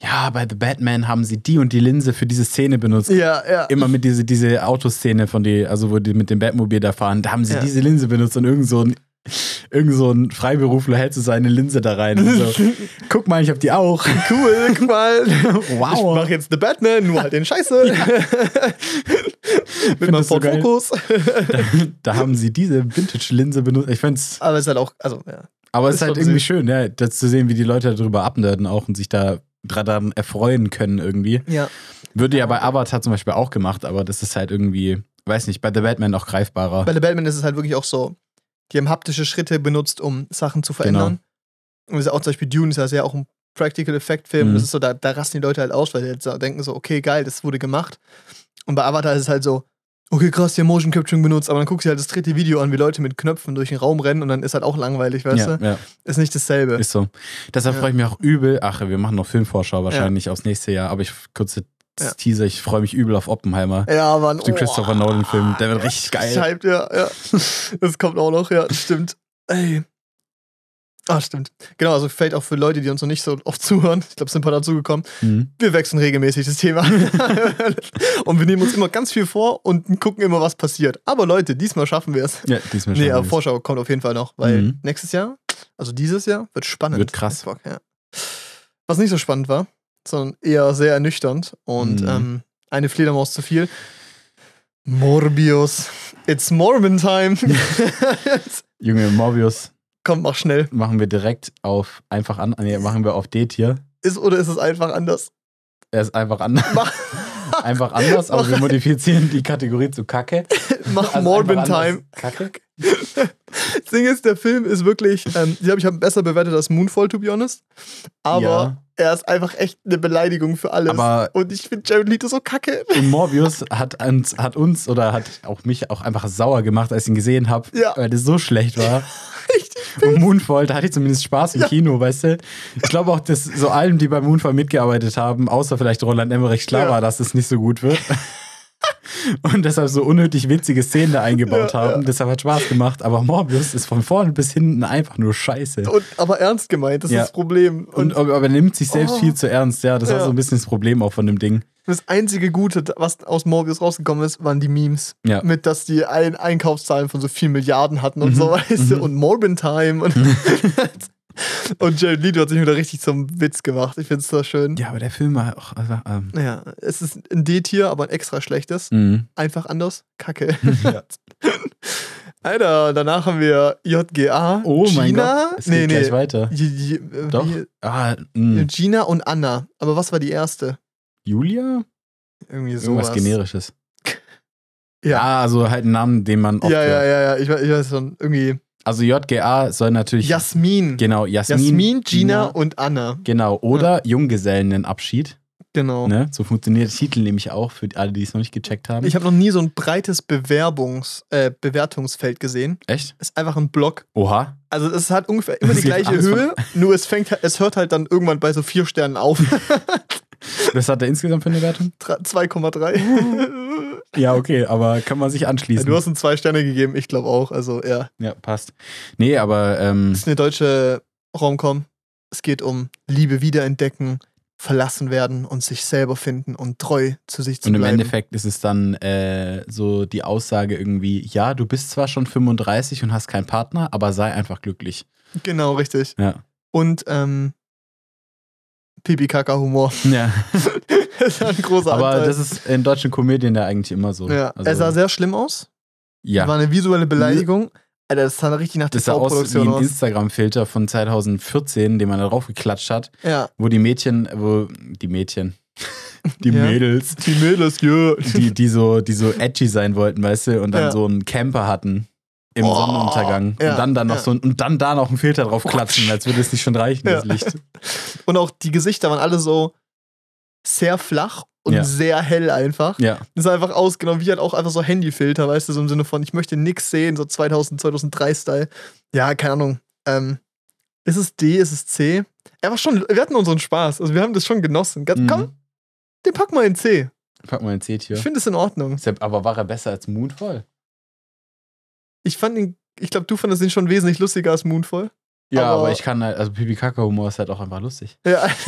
Ja, bei The Batman haben sie die und die Linse für diese Szene benutzt. Ja, ja. Immer mit diese, diese Autoszene von die, also wo die mit dem Batmobil da fahren, da haben sie Ja. diese Linse benutzt und irgend so ein, [LAUGHS] irgend so ein Freiberufler hält so seine Linse da rein. Und so, [LAUGHS] guck mal, ich hab die auch. Cool, [LAUGHS] guck mal. Wow. Ich mach jetzt The Batman, nur halt den Scheiße. Mit meinem Ford. Focus. Da, da haben sie diese Vintage-Linse benutzt. Ich find's, Aber es ist halt auch, also, ja. aber es ist halt irgendwie schön, ja, das zu sehen, wie die Leute darüber abnörden auch und sich da dran erfreuen können irgendwie. Ja. Würde ja bei Avatar zum Beispiel auch gemacht, aber das ist halt irgendwie, weiß nicht, bei The Batman auch greifbarer. Bei The Batman ist es halt wirklich auch so, die haben haptische Schritte benutzt, um Sachen zu verändern. Und das ist auch zum Beispiel Dune, ist ja sehr auch ein Practical Effect Film. Mhm. Das ist so, da, da rasten die Leute halt aus, weil die jetzt denken so, okay, geil, das wurde gemacht. Und bei Avatar ist es halt so, okay, krass, die haben Motion Capturing benutzt, aber dann guckst du halt das dritte Video an, wie Leute mit Knöpfen durch den Raum rennen und dann ist halt auch langweilig, weißt ja, du? ja, Ist nicht dasselbe. ist so. Deshalb Ja. freue ich mich auch übel. Ach, wir machen noch Filmvorschau wahrscheinlich aufs nächste Jahr, aber ich kurze Ja. Teaser, ich freue mich übel auf Oppenheimer. ja, Mann. Den Christopher Nolan-Film, der wird richtig geil. Hyped, ja, ja. Das kommt auch noch, ja, stimmt. Ey. Ah, stimmt. Genau, also fällt auch für Leute, die uns noch nicht so oft zuhören, ich glaube, es sind ein paar dazugekommen, Mhm. wir wechseln regelmäßig das Thema. [LAUGHS] und wir nehmen uns immer ganz viel vor und gucken immer, was passiert. Aber Leute, diesmal schaffen wir es. Ja, diesmal Nee, schaffen aber wir's. Vorschau kommt auf jeden Fall noch, weil Mhm. nächstes Jahr, also dieses Jahr, wird spannend. Wird krass. Ja. Was nicht so spannend war, sondern eher sehr ernüchternd und Mhm. ähm, eine Fledermaus zu viel. Morbius. It's Morbin time. [LAUGHS] Junge, Morbius Komm, mach schnell. machen wir direkt auf einfach an. Nee, machen wir auf D-Tier. Ist oder ist es einfach anders? Er ist einfach anders. Mach, [LAUGHS] Einfach anders, aber wir modifizieren die Kategorie zu Kacke. [LAUGHS] mach Also Morbin time. Kacke? Das Ding ist, der Film ist wirklich, ähm, ich glaube, ich habe ihn besser bewertet als Moonfall, to be honest. Aber Ja. er ist einfach echt eine Beleidigung für alles. Aber- Und ich finde Jared Leto so kacke. Und Morbius hat uns, hat uns oder hat auch mich auch einfach sauer gemacht, als ich ihn gesehen habe, Ja. weil das so schlecht war. [LAUGHS] Richtig. Und Moonfall, da hatte ich zumindest Spaß im Ja. Kino, weißt du? Ich glaube auch, dass so allen, die bei Moonfall mitgearbeitet haben, außer vielleicht Roland Emmerich, klar Ja. war, dass es nicht so gut wird. [LAUGHS] Und deshalb so unnötig witzige Szenen da eingebaut Ja, haben. ja. Deshalb hat Spaß gemacht. Aber Morbius ist von vorne bis hinten einfach nur scheiße. Und, aber ernst gemeint, das Ja. ist das Problem. Und, Und, aber er nimmt sich selbst Oh. viel zu ernst, ja. Das Ja. so ein bisschen das Problem auch von dem Ding. Das einzige Gute, was aus Morbius rausgekommen ist, waren die Memes. Ja. Mit, dass die ein Einkaufszahlen von so 4 Milliarden hatten und Mhm. so, weißt du, Mhm. und Morbin Time. Und, [LAUGHS] [LAUGHS] und Jared Leto hat sich wieder richtig zum Witz gemacht. Ich finde es so schön. Ja, aber der Film war auch. Also, ähm, Ja, es ist ein D-Tier, aber ein extra schlechtes. mhm. Einfach anders. Kacke. [LAUGHS] Ja. Alter, danach haben wir JGA. Oh mein Gina. Gott, es nee, geht nee. gleich weiter. J- J- Doch. Ah, mh. Gina und Anna. Aber was war die erste? Julia? Irgendwie sowas. Irgendwas Generisches. [LAUGHS] Ja. Ja, also halt ein Namen, den man oft Ja, ja, ja, ja. Ich, ich weiß schon. Irgendwie. Also JGA soll natürlich. Jasmin. Genau, Jasmin. Jasmin, Gina und Anna. Genau, oder Junggesellenabschied. Genau. Ne? So funktioniert der Titel nämlich auch für alle, die es noch nicht gecheckt haben. Ich habe noch nie so ein breites Bewerbungs, äh, Bewertungsfeld gesehen. Echt? Es ist einfach ein Block. Oha. Also es hat ungefähr [LAUGHS] immer Das die gleiche Höhe, nur es fängt, es hört halt dann irgendwann bei so vier Sternen auf. [LAUGHS] Was hat er insgesamt für eine Wertung? Dre- 2,3. [LAUGHS] Ja, okay, aber kann man sich Ja, anschließen. du hast ihm zwei Sterne gegeben, ich glaube auch. Also ja, ja, passt. Nee, aber ähm, das ist eine deutsche Romcom. Es geht um Liebe wiederentdecken, verlassen werden und sich selber finden und treu zu sich zu und im bleiben. Endeffekt ist es dann äh, so die Aussage irgendwie, ja, du bist zwar schon 35 und hast keinen Partner, aber sei einfach glücklich. Genau, richtig. Ja. Und ähm, Pipi-Kaka-Humor. Ja. [LAUGHS] das ist ein großer aber Anteil. das ist in deutschen Komödien ja eigentlich immer so. ja. Also, er sah sehr schlimm aus. ja. War eine visuelle Beleidigung. Alter, das sah richtig nach Das sah aus wie TV-Produktion ein. Instagram-Filter von 2014, den man da drauf geklatscht hat, Ja. wo die Mädchen, wo die Mädchen, [LAUGHS] die Ja. Mädels, Die Mädels, ja. die, die, so, die so edgy sein wollten, weißt du, und dann Ja. so einen Camper hatten im Oh, Sonnenuntergang. ja, und dann dann noch ja. so ein, und dann da noch einen Filter drauf klatschen, als würde es nicht schon reichen, das. Licht. Und auch die Gesichter waren alle so sehr flach und Ja. sehr hell einfach. Ja. Das ist einfach ausgenommen, wie halt auch einfach so Handyfilter, weißt du, so im Sinne von, ich möchte nix sehen, so 2000, 2003-Style. Ja, keine Ahnung. Ähm, ist es D, ist es C? Er war schon, wir hatten unseren Spaß, also wir haben das schon genossen. Mhm. Komm, den pack mal in C. Pack mal ein C-Tier. Ich finde es in Ordnung. Aber war er besser als Moonfall? Ich fand ihn, ich glaube, du fandest ihn schon wesentlich lustiger als Moonfall. Ja, aber, Aber- ich kann halt, also Pipi Kaka Humor ist halt auch einfach lustig. Ja. [LAUGHS]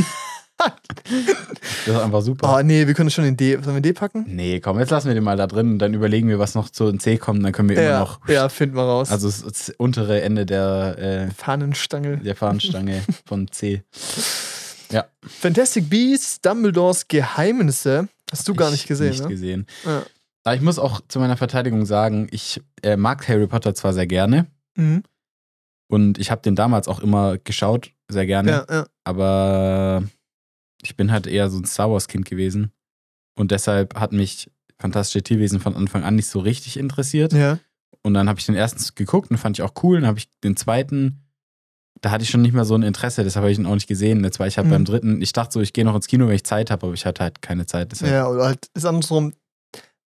Das ist einfach super. oh, nee, wir können schon in D. Sollen wir D packen? Nee, komm, jetzt lassen wir den mal da drin und dann überlegen wir, was noch zu C kommt, dann können wir immer Ja, noch. ja, finden wir raus. Also das, untere Ende der, äh, Fahnenstange. der Fahnenstange von C. [LAUGHS] Fantastic Beasts, Dumbledores Geheimnisse. Hast du gar Ich nicht gesehen, Nicht ne? gesehen. Ja. Aber ich muss auch zu meiner Verteidigung sagen, ich äh, mag Harry Potter zwar sehr gerne Mhm. und ich habe den damals auch immer geschaut, sehr gerne, Ja, ja. aber ich bin halt eher so ein Star Wars Kind gewesen und deshalb hat mich Fantastische Tierwesen von Anfang an nicht so richtig interessiert. Ja. und dann habe ich den ersten geguckt und fand ich auch cool. Dann habe ich den zweiten, da hatte ich schon nicht mehr so ein Interesse, deshalb habe ich ihn auch nicht gesehen. Jetzt war ich halt Mhm. beim dritten, ich dachte so, ich gehe noch ins Kino, wenn ich Zeit habe, aber ich hatte halt keine Zeit. Deshalb. Ja, oder halt ist andersrum,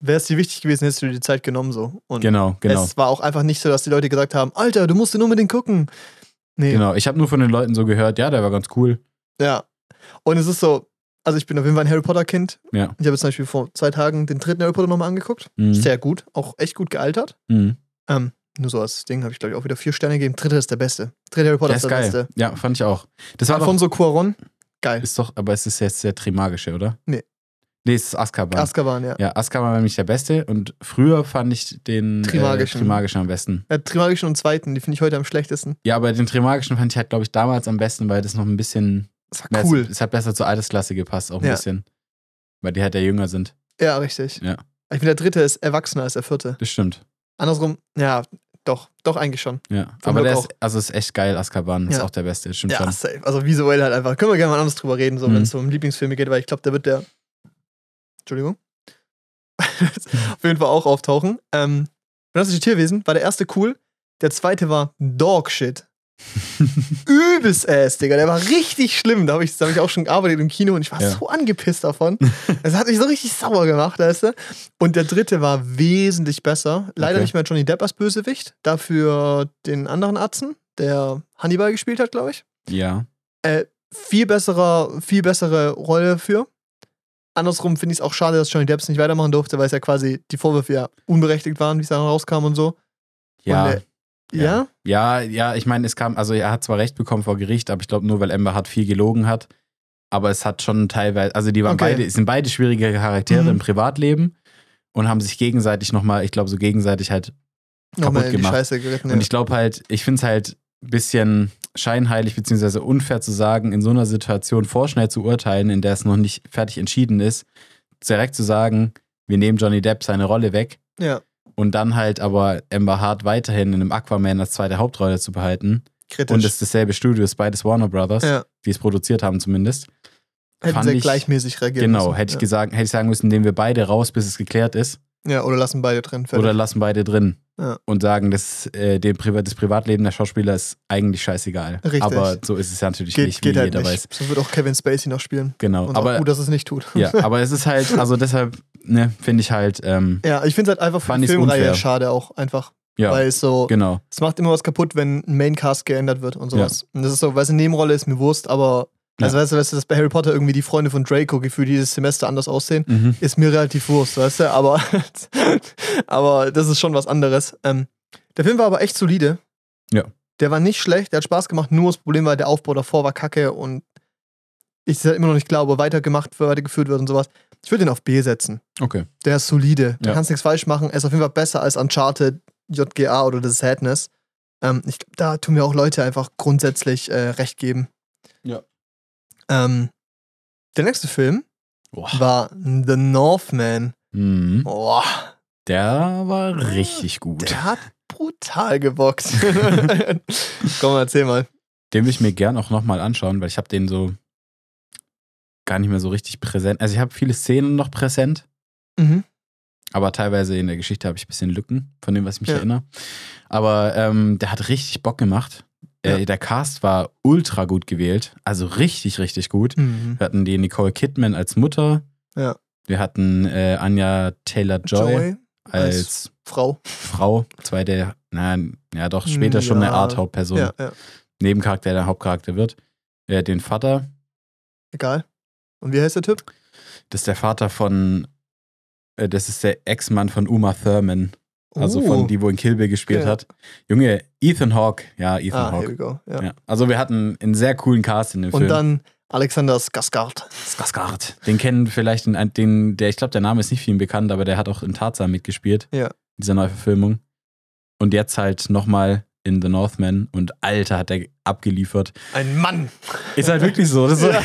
wäre es dir wichtig gewesen, hättest du dir die Zeit genommen so. Und Genau, genau. es war auch einfach nicht so, dass die Leute gesagt haben, Alter, du musst den unbedingt gucken. Nee, Genau. Ich habe nur von den Leuten so gehört, ja, der war ganz cool. ja. Und es ist so, also ich bin auf jeden Fall ein Harry Potter Kind. Ja. Ich habe jetzt zum Beispiel vor zwei Tagen den dritten Harry Potter nochmal angeguckt. Mhm. Sehr gut, auch echt gut gealtert. Mhm. Ähm, nur so als Ding habe ich, glaube ich, auch wieder vier Sterne gegeben. Dritter ist der beste. Dritter Harry Potter Der ist ist der geil. beste. Ja, fand ich auch. Das war Alfonso Cuaron, geil. ist doch, aber es ist jetzt der Trimagische, oder? Nee. Nee, es ist Azkaban. Azkaban, ja. ja, Azkaban war nämlich der beste und früher fand ich den Trimagischen. Äh, Trimagischen am besten. Der Trimagischen und zweiten, die finde ich heute am schlechtesten. Ja, aber den Trimagischen fand ich halt, glaube ich, damals am besten, weil das noch ein bisschen. Das mehr- war cool. Es hat besser zur Altersklasse gepasst, auch ein Ja. bisschen. Weil die halt ja jünger sind. Ja, richtig. Ja. Ich finde, der dritte ist erwachsener als der vierte. Das stimmt. Andersrum, ja, doch, doch eigentlich schon. Ja. Vom aber der Look ist, also ist echt geil, Azkaban. Ist Ja. auch der beste, stimmt Ja, schon. safe. Also visuell halt einfach. Können wir gerne mal anders drüber reden, so Mhm. wenn es so um Lieblingsfilme geht, weil ich glaube, der wird der. Entschuldigung. [LAUGHS] Auf jeden Fall auch auftauchen. Ähm, Fantastische Tierwesen war der erste cool. Der zweite war Dogshit. [LAUGHS] Übelst ass, Digga. Der war richtig schlimm. Da habe ich, da hab ich auch schon gearbeitet im Kino und ich war Ja. so angepisst davon. [LAUGHS] Das hat mich so richtig sauer gemacht, weißt du? Und der dritte war wesentlich besser. Leider Okay. nicht mehr Johnny Depp als Bösewicht. Dafür den anderen Atzen, der Hannibal gespielt hat, glaube ich Ja. äh, viel besserer, viel bessere Rolle für. Andersrum finde ich es auch schade, dass Johnny Depp nicht weitermachen durfte, weil es ja quasi die Vorwürfe ja unberechtigt waren, wie es dann rauskam und so. Ja. Und, äh, ja? Ja, ja, ich meine, es kam, also er hat zwar Recht bekommen vor Gericht, aber ich glaube nur, weil Amber Hart viel gelogen hat. Aber es hat schon teilweise, also die waren Okay. beide, es sind beide schwierige Charaktere Mhm. im Privatleben und haben sich gegenseitig nochmal, ich glaube, so gegenseitig halt. Nochmal Kaputt die gemacht. Scheiße geritten. Und ich glaube halt, ich finde es halt ein bisschen scheinheilig beziehungsweise unfair zu sagen, in so einer Situation vorschnell zu urteilen, in der es noch nicht fertig entschieden ist, direkt zu sagen, wir nehmen Johnny Depp seine Rolle weg ja, und dann halt aber Amber Hart weiterhin in einem Aquaman als zweite Hauptrolle zu behalten. kritisch. Und es ist dasselbe Studio, ist beides Warner Brothers, ja, die es produziert haben zumindest. hätten sehr ich- gleichmäßig reagiert. Genau, müssen. hätte ich ja. gesagt, hätte ich sagen müssen, nehmen wir beide raus, bis es geklärt ist. Ja, oder lassen beide drin. Fertig. Oder lassen beide drin. Ja. Und sagen, dass, äh, dem Priva das Privatleben der Schauspieler ist eigentlich scheißegal. Richtig. Aber so ist es ja natürlich geht nicht, geht wie halt jeder nicht. weiß. So wird auch Kevin Spacey noch spielen. Genau. Und aber gut, dass es nicht tut. ja, [LAUGHS] aber es ist halt, also deshalb, ne, finde ich halt, ähm, Ja, ich finde es halt einfach für die Filmreihe unfair. schade auch einfach. ja, Weil es so, genau. es macht immer was kaputt, wenn ein Maincast geändert wird und sowas. Und das ist so, weil es eine Nebenrolle ist, mir Wurst, aber Ja. also weißt du, weißt du, dass bei Harry Potter irgendwie die Freunde von Draco gefühlt dieses Semester anders aussehen, Mhm. ist mir relativ Wurst, weißt du, aber, [LAUGHS] aber das ist schon was anderes. Ähm, der Film war aber echt solide. Ja. Der war nicht schlecht, der hat Spaß gemacht, nur das Problem war, der Aufbau davor war kacke und ich halt immer noch nicht er weitergemacht weitergeführt wird und sowas. Ich würde den auf B setzen. Okay. Der ist solide. Du Ja. kannst nichts falsch machen. Er ist auf jeden Fall besser als Uncharted, JGA oder The Sadness. Ähm, ich glaube, da tun mir auch Leute einfach grundsätzlich äh, recht geben. Ja. Ähm, der nächste Film Boah. war The Northman. Mhm. Boah, Der war richtig gut. der hat brutal gebockt. [LAUGHS] Komm, erzähl mal. Den will ich mir gern auch nochmal anschauen, weil ich habe den so gar nicht mehr so richtig präsent. Also ich habe viele Szenen noch präsent, Mhm. aber teilweise in der Geschichte habe ich ein bisschen Lücken von dem, was ich mich Ja. erinnere. Aber ähm, der hat richtig Bock gemacht. Äh, Ja. der Cast war ultra gut gewählt, also richtig, richtig gut. Mhm. Wir hatten die Nicole Kidman als Mutter. Ja. Wir hatten äh, Anja Taylor-Joy Joy als, als Frau. Frau. Zwei der, na, ja doch, später schon eine Ja. Art Hauptperson. Ja, ja. Nebencharakter, der Hauptcharakter wird. Äh, den Vater, Egal. Und wie heißt der Typ? das ist der Vater von, äh, das ist der Ex-Mann von Uma Thurman. Also Oh. von die, wo in Kill Bill gespielt Okay. hat. Junge, Ethan Hawke. Ja, Ethan Ah, Hawke. go. Ja. Ja. Also wir hatten einen sehr coolen Cast in dem Und Film. dann Alexander Skarsgård. Skarsgård. Den kennen vielleicht den, den der, ich glaube, der Name ist nicht vielen bekannt, aber der hat auch in Tarzan mitgespielt. Ja. In dieser Neuverfilmung. Und jetzt halt nochmal in The Northman und Alter hat der abgeliefert. Ein Mann. Ist halt wirklich so. Das ist [LAUGHS] Ja.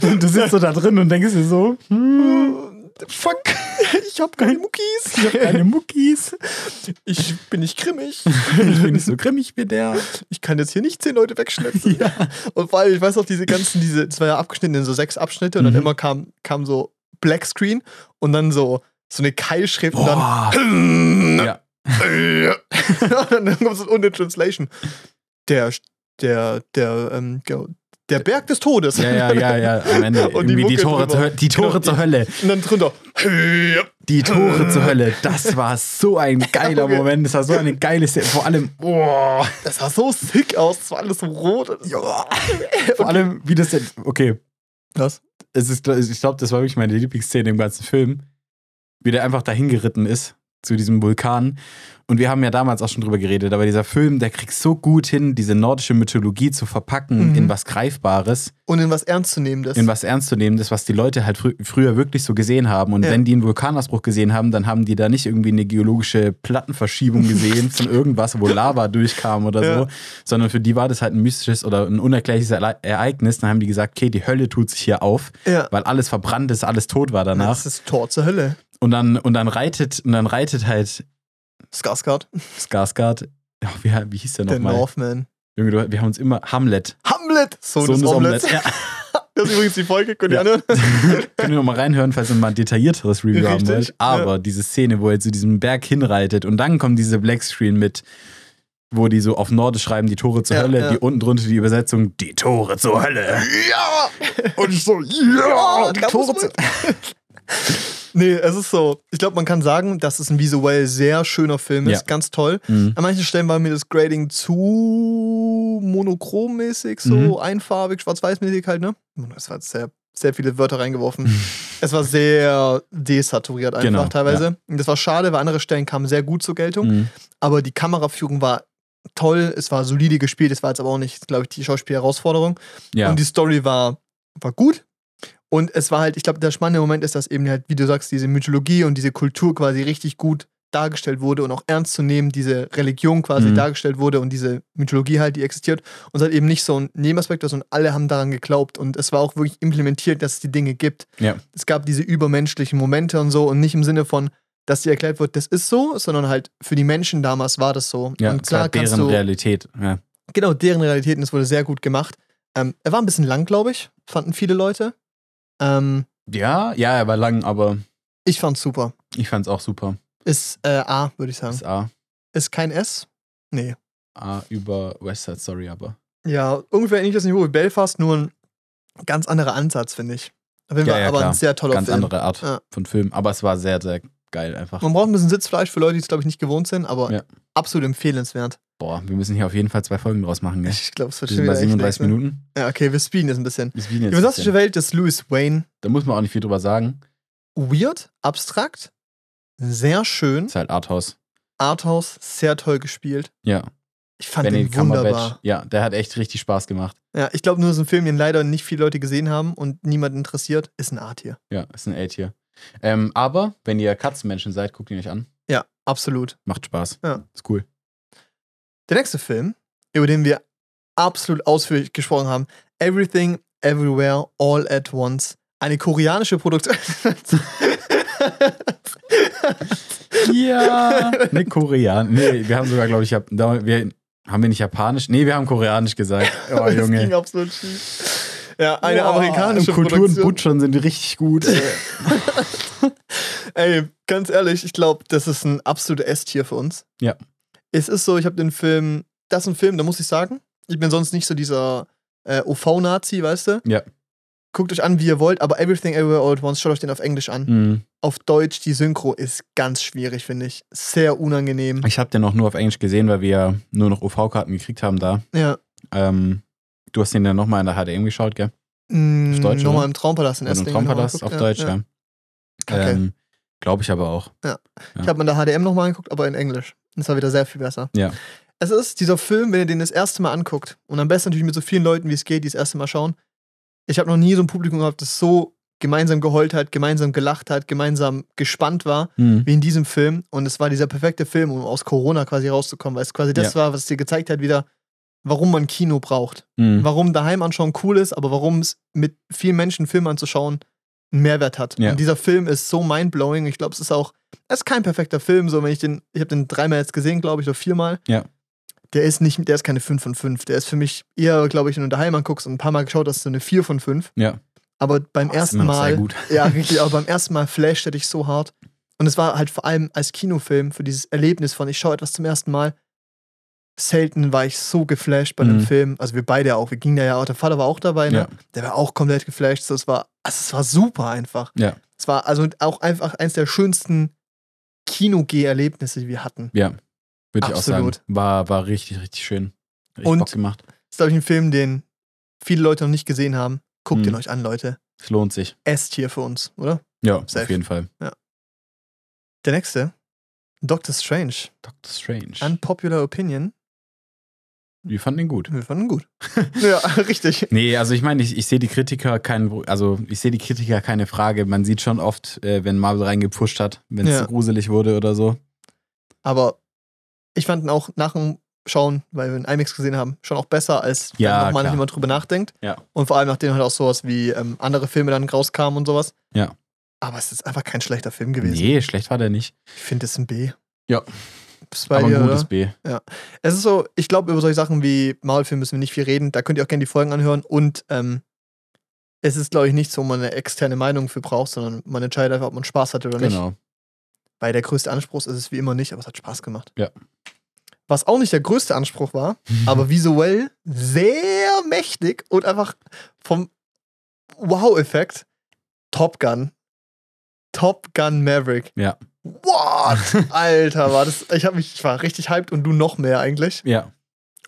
so [LAUGHS] du sitzt so da drin und denkst dir so, hm, Fuck, [LAUGHS] ich hab keine Muckis. ich hab keine Muckis. Ich bin nicht grimmig. Ich bin nicht so grimmig wie der. Ich kann jetzt hier nicht zehn Leute wegschnitzen. [LAUGHS] Und vor allem, ich weiß auch, diese ganzen, diese, das war ja abgeschnitten in so sechs Abschnitte und dann Mhm. immer kam, kam so Black Screen und dann so, so eine Keilschrift und dann. [LAUGHS] Ja. und dann kommt so ohne Translation. Der, der, der, ähm, der Berg des Todes. Ja, ja, ja, ja, am Ende. [LAUGHS] Und die Irgendwie die, Mucke Tore, drüber. zur, die Tore Genau, zur die- Hölle. Und dann drunter. [LAUGHS] Die Tore zur Hölle. Das war so ein geiler [LAUGHS] Okay. Moment. Das war so eine geile Szene. Vor allem, oh, Das sah so sick aus. Es war alles so rot. und- vor allem, wie das denn. Okay, Was? es ist, ich glaube, das war wirklich meine Lieblingsszene im ganzen Film. Wie der einfach dahin geritten ist zu diesem Vulkan. Und wir haben ja damals auch schon drüber geredet, aber dieser Film, der kriegt so gut hin, diese nordische Mythologie zu verpacken Mhm. in was Greifbares, Und in was Ernstzunehmendes. in was Ernstzunehmendes, was die Leute halt frü früher wirklich so gesehen haben. Und Ja. wenn die einen Vulkanausbruch gesehen haben, dann haben die da nicht irgendwie eine geologische Plattenverschiebung gesehen [LAUGHS] von irgendwas, wo Lava durchkam oder Ja. so, sondern für die war das halt ein mystisches oder ein unerklärliches Ereignis. Dann haben die gesagt, okay, die Hölle tut sich hier auf, ja. weil alles verbrannt ist, alles tot war danach. Das ist Tor zur Hölle. Und dann, und dann reitet, und dann reitet halt Skarsgård. Skarsgård. Ja, wie, wie hieß der Der nochmal? Northman. Junge, wir haben uns immer Hamlet. Hamlet! Sohn, Sohn des. Ja. [LAUGHS] Das ist übrigens die Folge, könnt ihr Ja. anhören? [LAUGHS] Könnt ihr noch mal reinhören, falls ihr mal ein detaillierteres Review haben wollt. Aber diese Szene, wo er zu diesem Berg hinreitet und dann kommt diese Blackscreen mit, wo die so auf Nordisch schreiben, die Tore zur Ja, Hölle, ja. die unten drunter die Übersetzung, die Tore zur Hölle. Ja! Und ich so, ja, die Tore zur man- [LAUGHS] Nee, es ist so. Ich glaube, man kann sagen, dass es ein visuell sehr schöner Film ist. Ja. Ganz toll. Mhm. An manchen Stellen war mir das Grading zu monochrommäßig, so Mhm. einfarbig, schwarz-weiß-mäßig halt, ne? Es war sehr, sehr viele Wörter reingeworfen. Mhm. es war sehr desaturiert einfach Genau, teilweise. Und das war schade, weil andere Stellen kamen sehr gut zur Geltung. Mhm. Aber die Kameraführung war toll, es war solide gespielt, es war jetzt aber auch nicht, glaube ich, die Schauspielherausforderung. Ja. Und die Story war, war gut. Und es war halt, ich glaube, der spannende Moment ist, dass eben halt, wie du sagst, diese Mythologie und diese Kultur quasi richtig gut dargestellt wurde und auch ernst zu nehmen, diese Religion quasi Mhm. dargestellt wurde und diese Mythologie halt, die existiert. Und es halt eben nicht so ein Nebenaspekt, sondern alle haben daran geglaubt. Und es war auch wirklich implementiert, dass es die Dinge gibt. Ja. Es gab diese übermenschlichen Momente und so und nicht im Sinne von, dass dir erklärt wird, das ist so, sondern halt für die Menschen damals war das so. Ja, und es klar kannst deren du, Realität. Ja. genau, deren Realitäten, das wurde sehr gut gemacht. Ähm, er war ein bisschen lang, glaube ich, fanden viele Leute. Ähm, ja, ja, er war lang, aber ich fand's super. ich fand's auch super. Ist äh, A, würde ich sagen. Das A. Ist kein S? Nee. A über West Side Story, aber. Ja, ungefähr ähnliches Niveau wie Belfast, nur ein ganz anderer Ansatz, finde ich. Auf jeden Ja, Fall ja, aber klar. ein sehr toller Ganz Film. andere Art Ja. von Film. Aber es war sehr, sehr geil einfach. Man braucht ein bisschen Sitzfleisch für Leute, die es, glaube ich, nicht gewohnt sind, aber Ja. absolut empfehlenswert. Boah, wir müssen hier auf jeden Fall zwei Folgen draus machen, gell? Ich glaube, es wird Wir schon bei wieder echt 37 nice, ne? Minuten. Ja, okay, wir speeden jetzt ein bisschen. Bis Wien Die jetzt fantastische ein bisschen. Welt des Louis Wayne. Da muss man auch nicht viel drüber sagen. Weird, abstrakt, sehr schön. Ist halt Arthouse. Arthouse, sehr toll gespielt. Ja. Ich fand Benedict den wunderbar. Ja, der hat echt richtig Spaß gemacht. Ja, ich glaube, nur so ein Film, den leider nicht viele Leute gesehen haben und niemand interessiert, ist ein A-Tier. Ja, ist ein A-Tier. Ähm, aber wenn ihr Katzenmenschen seid, guckt ihn euch an. Ja, absolut. Macht Spaß. Ja. Ist cool. Der nächste Film, über den wir absolut ausführlich gesprochen haben, Everything, Everywhere, All at Once. Eine koreanische Produktion. [LAUGHS] Ja. ne, Korean. Nee, wir haben sogar, glaube ich, hab, wir, haben wir nicht Japanisch? Nee, wir haben Koreanisch gesagt. [LAUGHS] Oh, Das ging Junge. absolut schief. Ja, eine Boah, amerikanische Kultur und Produktion. Butchern sind richtig gut. ey. [LAUGHS] Ey, ganz ehrlich, ich glaube, das ist ein absoluter S-Tier für uns. Ja. Es ist so, ich habe den Film, das ist ein Film, da muss ich sagen, ich bin sonst nicht so dieser äh, OV-Nazi, weißt du? Ja. Guckt euch an, wie ihr wollt, aber Everything Everywhere All at Once, schaut euch den auf Englisch an. Mhm. Auf Deutsch, die Synchro ist ganz schwierig, finde ich. Sehr unangenehm. Ich habe den auch nur auf Englisch gesehen, weil wir nur noch UV-Karten gekriegt haben da. Ja. Ähm, du hast den dann nochmal in der HDM geschaut, gell? Mm, Deutsch, Nochmal im Traumpalast in Oder im Esslingen. Traumpalast auf. Deutsch, ja. Okay. Ähm, Glaube ich aber auch. Ich habe in der HDM nochmal angeguckt, aber in Englisch. Das war wieder sehr viel besser. Ja. Es ist dieser Film, wenn ihr den das erste Mal anguckt, und am besten natürlich mit so vielen Leuten, wie es geht, die das erste Mal schauen. Ich habe noch nie so ein Publikum gehabt, das so gemeinsam geheult hat, gemeinsam gelacht hat, gemeinsam gespannt war, Mhm. wie in diesem Film. Und es war dieser perfekte Film, um aus Corona quasi rauszukommen, weil es quasi das Ja. war, was dir gezeigt hat, wieder, warum man Kino braucht. Mhm. Warum daheim anschauen cool ist, aber warum es mit vielen Menschen Film anzuschauen einen Mehrwert hat. Ja. Und dieser Film ist so mindblowing. Ich glaube, es ist auch, es ist kein perfekter Film, so wenn ich den, ich habe den dreimal jetzt gesehen, glaube ich, oder viermal. Ja. Der ist nicht, der ist keine 5 von 5. Der ist für mich eher, glaube ich, wenn du daheim anguckst und ein paar Mal geschaut hast, so eine 4 von 5. Ja. Aber beim Oh, ersten Mal, gut. [LAUGHS] ja, richtig, [LAUGHS] aber beim ersten Mal flasht er dich so hart. Und es war halt vor allem als Kinofilm für dieses Erlebnis von, ich schaue etwas zum ersten Mal. Selten war ich so geflasht bei einem Mhm. Film. Also wir beide auch. Wir gingen da ja auch. Der Vater war auch dabei, ne? Ja. Der war auch komplett geflasht. So, es war, also es war super einfach. Ja. Es war also auch einfach eins der schönsten Kino-Geh-Erlebnisse, die wir hatten. Ja, würde ich auch sagen. War, war richtig, richtig schön. Richtig Und- Bock gemacht. Das ist, glaube ich, ein Film, den viele Leute noch nicht gesehen haben. Guckt ihn Mhm. euch an, Leute. Es lohnt sich. S-Tier für uns, oder? Ja, Safe. auf jeden Fall. Der nächste. Doctor Strange. Doctor Strange. Unpopular Opinion. Wir fanden ihn gut. Wir fanden ihn gut. [LAUGHS] ja, [LAUGHS] richtig. Nee, also ich meine, ich, ich sehe die Kritiker kein, also ich sehe die Kritiker keine Frage. Man sieht schon oft, äh, wenn Marvel reingepusht hat, wenn es Ja. zu gruselig wurde oder so. Aber ich fand ihn auch nach dem Schauen, weil wir einen IMAX gesehen haben, schon auch besser, als wenn Ja, nochmal klar. jemand drüber nachdenkt. Ja. Und vor allem, nachdem halt auch sowas wie ähm, andere Filme dann rauskamen und sowas. Ja. Aber es ist einfach kein schlechter Film gewesen. Nee, schlecht war der nicht. Ich finde es ein B. Ja. Bist bei aber dir, ein gutes oder? B. Es ist so, ich glaube, über solche Sachen wie Marvel-Film müssen wir nicht viel reden. Da könnt ihr auch gerne die Folgen anhören. Und ähm, es ist, glaube ich, nichts, wo man eine externe Meinung für braucht, sondern man entscheidet einfach, ob man Spaß hat oder nicht. Genau. Weil der größte Anspruch ist es wie immer nicht, aber es hat Spaß gemacht. Ja. Was auch nicht der größte Anspruch war, [LAUGHS] aber visuell sehr mächtig und einfach vom Wow-Effekt Top Gun. Top Gun Maverick. Ja. What? [LAUGHS] Alter, war das. Ich, hab mich, ich war richtig hyped und du noch mehr eigentlich. Ja.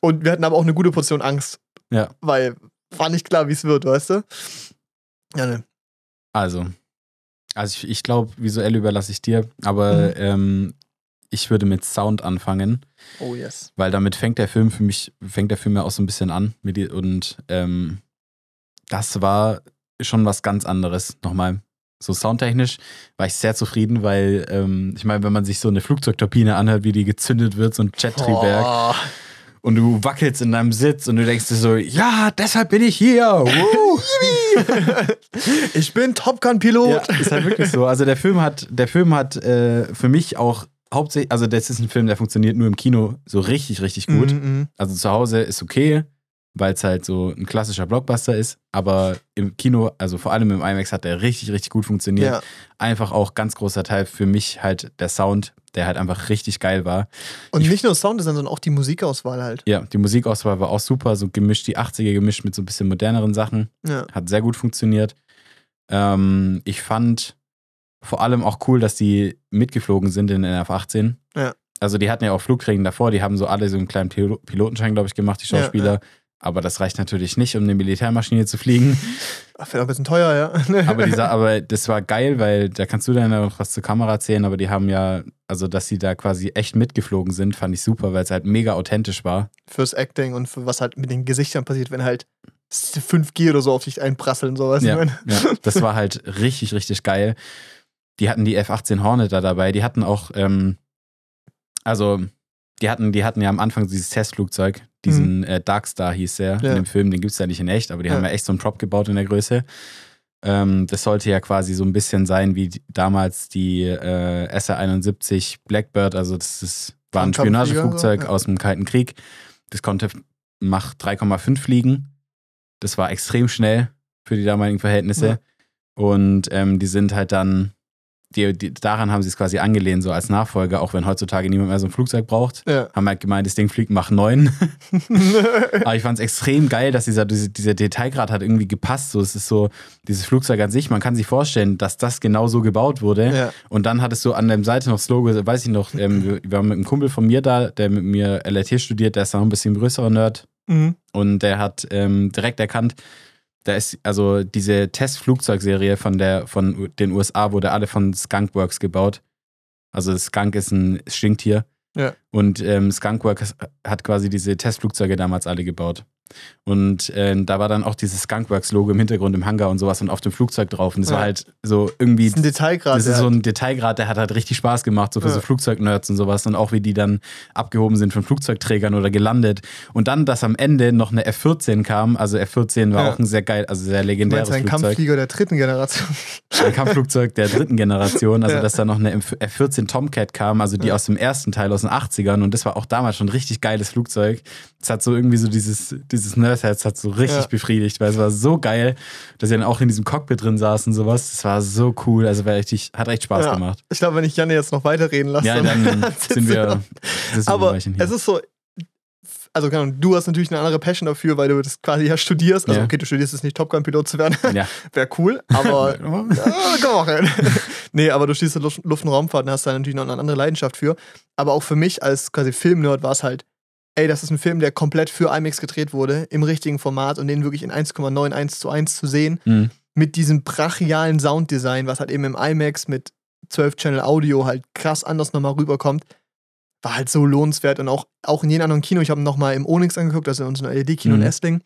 Und wir hatten aber auch eine gute Portion Angst. Ja. Weil war nicht klar, wie es wird, weißt du? Ja, ne. Also, also ich, ich glaube, visuell überlasse ich dir, aber Mhm. ähm, ich würde mit Sound anfangen, Oh yes. weil damit fängt der Film für mich, fängt der Film ja auch so ein bisschen an. Und ähm, das war schon was ganz anderes. Nochmal. So soundtechnisch war ich sehr zufrieden, weil ähm, ich meine, wenn man sich so eine Flugzeugturbine anhört, wie die gezündet wird, so ein Jet-Triebwerk, Boah. und du wackelst in deinem Sitz und du denkst dir so, ja, deshalb bin ich hier. [LAUGHS] Ich bin Top Gun-Pilot. Ja, ist halt wirklich so. Also der Film hat, der Film hat äh, für mich auch hauptsächlich, also das ist ein Film, der funktioniert nur im Kino so richtig, richtig gut. Mhm, Also zu Hause ist okay, weil es halt so ein klassischer Blockbuster ist, aber im Kino, also vor allem im IMAX hat der richtig, richtig gut funktioniert. Ja. Einfach auch ganz großer Teil für mich halt der Sound, der halt einfach richtig geil war. Und Ich- nicht nur Sounddesign, sondern auch die Musikauswahl halt. Ja, die Musikauswahl war auch super, so gemischt, die 80er gemischt mit so ein bisschen moderneren Sachen. Ja. Hat sehr gut funktioniert. Ähm, ich fand vor allem auch cool, dass die mitgeflogen sind in den F-18. Ja. Also die hatten ja auch Flugtraining davor, die haben so alle so einen kleinen Pil Pilotenschein, glaube ich, gemacht, die Ja, Schauspieler. Aber das reicht natürlich nicht, um eine Militärmaschine zu fliegen. Ach, Wäre auch ein bisschen teuer, ja. [LAUGHS] aber, dieser, [LAUGHS] aber das war geil, weil da kannst du dann noch was zur Kamera erzählen, aber die haben ja, also dass sie da quasi echt mitgeflogen sind, fand ich super, weil es halt mega authentisch war. Fürs Acting und für was halt mit den Gesichtern passiert, wenn halt 5G oder so auf dich einprasseln, sowas. Ja, ja, das war halt [LAUGHS] richtig, richtig geil. Die hatten die F-18 Hornet da dabei. Die hatten auch, ähm, also, die hatten, die hatten ja am Anfang dieses Testflugzeug, diesen äh, Darkstar hieß der Ja. in dem Film. Den gibt es ja nicht in echt, aber die Ja. haben ja echt so einen Prop gebaut in der Größe. Ähm, das sollte ja quasi so ein bisschen sein wie die, damals die äh, SR-71 Blackbird. Also, das ist, war ein Spionageflugzeug ja. aus dem Kalten Krieg. Das konnte Mach 3,5 fliegen. Das war extrem schnell für die damaligen Verhältnisse. Und ähm, die sind halt dann, die, die, daran haben sie es quasi angelehnt, so als Nachfolger, auch wenn heutzutage niemand mehr so ein Flugzeug braucht. Ja. Haben halt gemeint, das Ding fliegt Mach 9. [LAUGHS] Aber ich fand es extrem geil, dass dieser, diese, dieser Detailgrad hat irgendwie gepasst. So, es ist so, dieses Flugzeug an sich, man kann sich vorstellen, dass das genau so gebaut wurde. ja. Und dann hattest du an der Seite noch das Logo, weiß ich noch, ähm, [LAUGHS] wir, wir waren mit einem Kumpel von mir da, der mit mir LRT studiert, der ist noch ein bisschen größerer Nerd. Mhm. Und der hat ähm, direkt erkannt, da ist also diese Testflugzeugserie von der von den USA wurde alle von Skunkworks gebaut. Also Skunk ist ein Stinktier. Ja. Und ähm, Skunkworks hat quasi diese Testflugzeuge damals alle gebaut. Und äh, da war dann auch dieses Skunkworks-Logo im Hintergrund im Hangar und sowas und auf dem Flugzeug drauf. Und das Ja. war halt so irgendwie Das ist ein Detailgrad. das ist so ein Detailgrad, der hat halt richtig Spaß gemacht, so für Ja. so Flugzeugnerds und sowas. Und auch wie die dann abgehoben sind von Flugzeugträgern oder gelandet. Und dann, dass am Ende noch eine F-14 kam. Also F-14 war Ja. auch ein sehr geil, also sehr Du legendäres meinst ein Flugzeug. Kampfflieger der dritten Generation. Ein Kampfflugzeug der dritten Generation. Also, dass da noch eine F-14 Tomcat kam, also die aus dem ersten Teil aus den 80ern. Und das war auch damals schon ein richtig geiles Flugzeug. Es hat so irgendwie so dieses, dieses Nerdherz hat so richtig Ja. befriedigt, weil es war so geil, dass sie dann auch in diesem Cockpit drin saßen und sowas. Das war so cool. Also war richtig, hat echt Spaß Ja. gemacht. Ich glaube, wenn ich Janne jetzt noch weiterreden lasse, Ja, dann sitzt sind wir, sind wir Aber es ist so, also Ahnung, du hast natürlich eine andere Passion dafür, weil du das quasi ja studierst. Also Ja. okay, du studierst jetzt nicht Top Gun-Pilot zu werden, ja. [LAUGHS] wäre cool, aber [LAUGHS] Ah, komm auch rein. [LAUGHS] nee, aber du stehst in Luft, Luft- und Raumfahrt und hast da natürlich noch eine andere Leidenschaft für. Aber auch für mich als quasi Filmnerd war es halt, ey, das ist ein Film, der komplett für IMAX gedreht wurde, im richtigen Format und den wirklich in 1,91 zu 1 zu sehen, Mhm. mit diesem brachialen Sounddesign, was halt eben im IMAX mit 12-Channel Audio halt krass anders nochmal rüberkommt, war halt so lohnenswert und auch, auch in jedem anderen Kino, ich habe ihn nochmal im Onyx angeguckt, also in unserem LED-Kino in Mhm. Essling,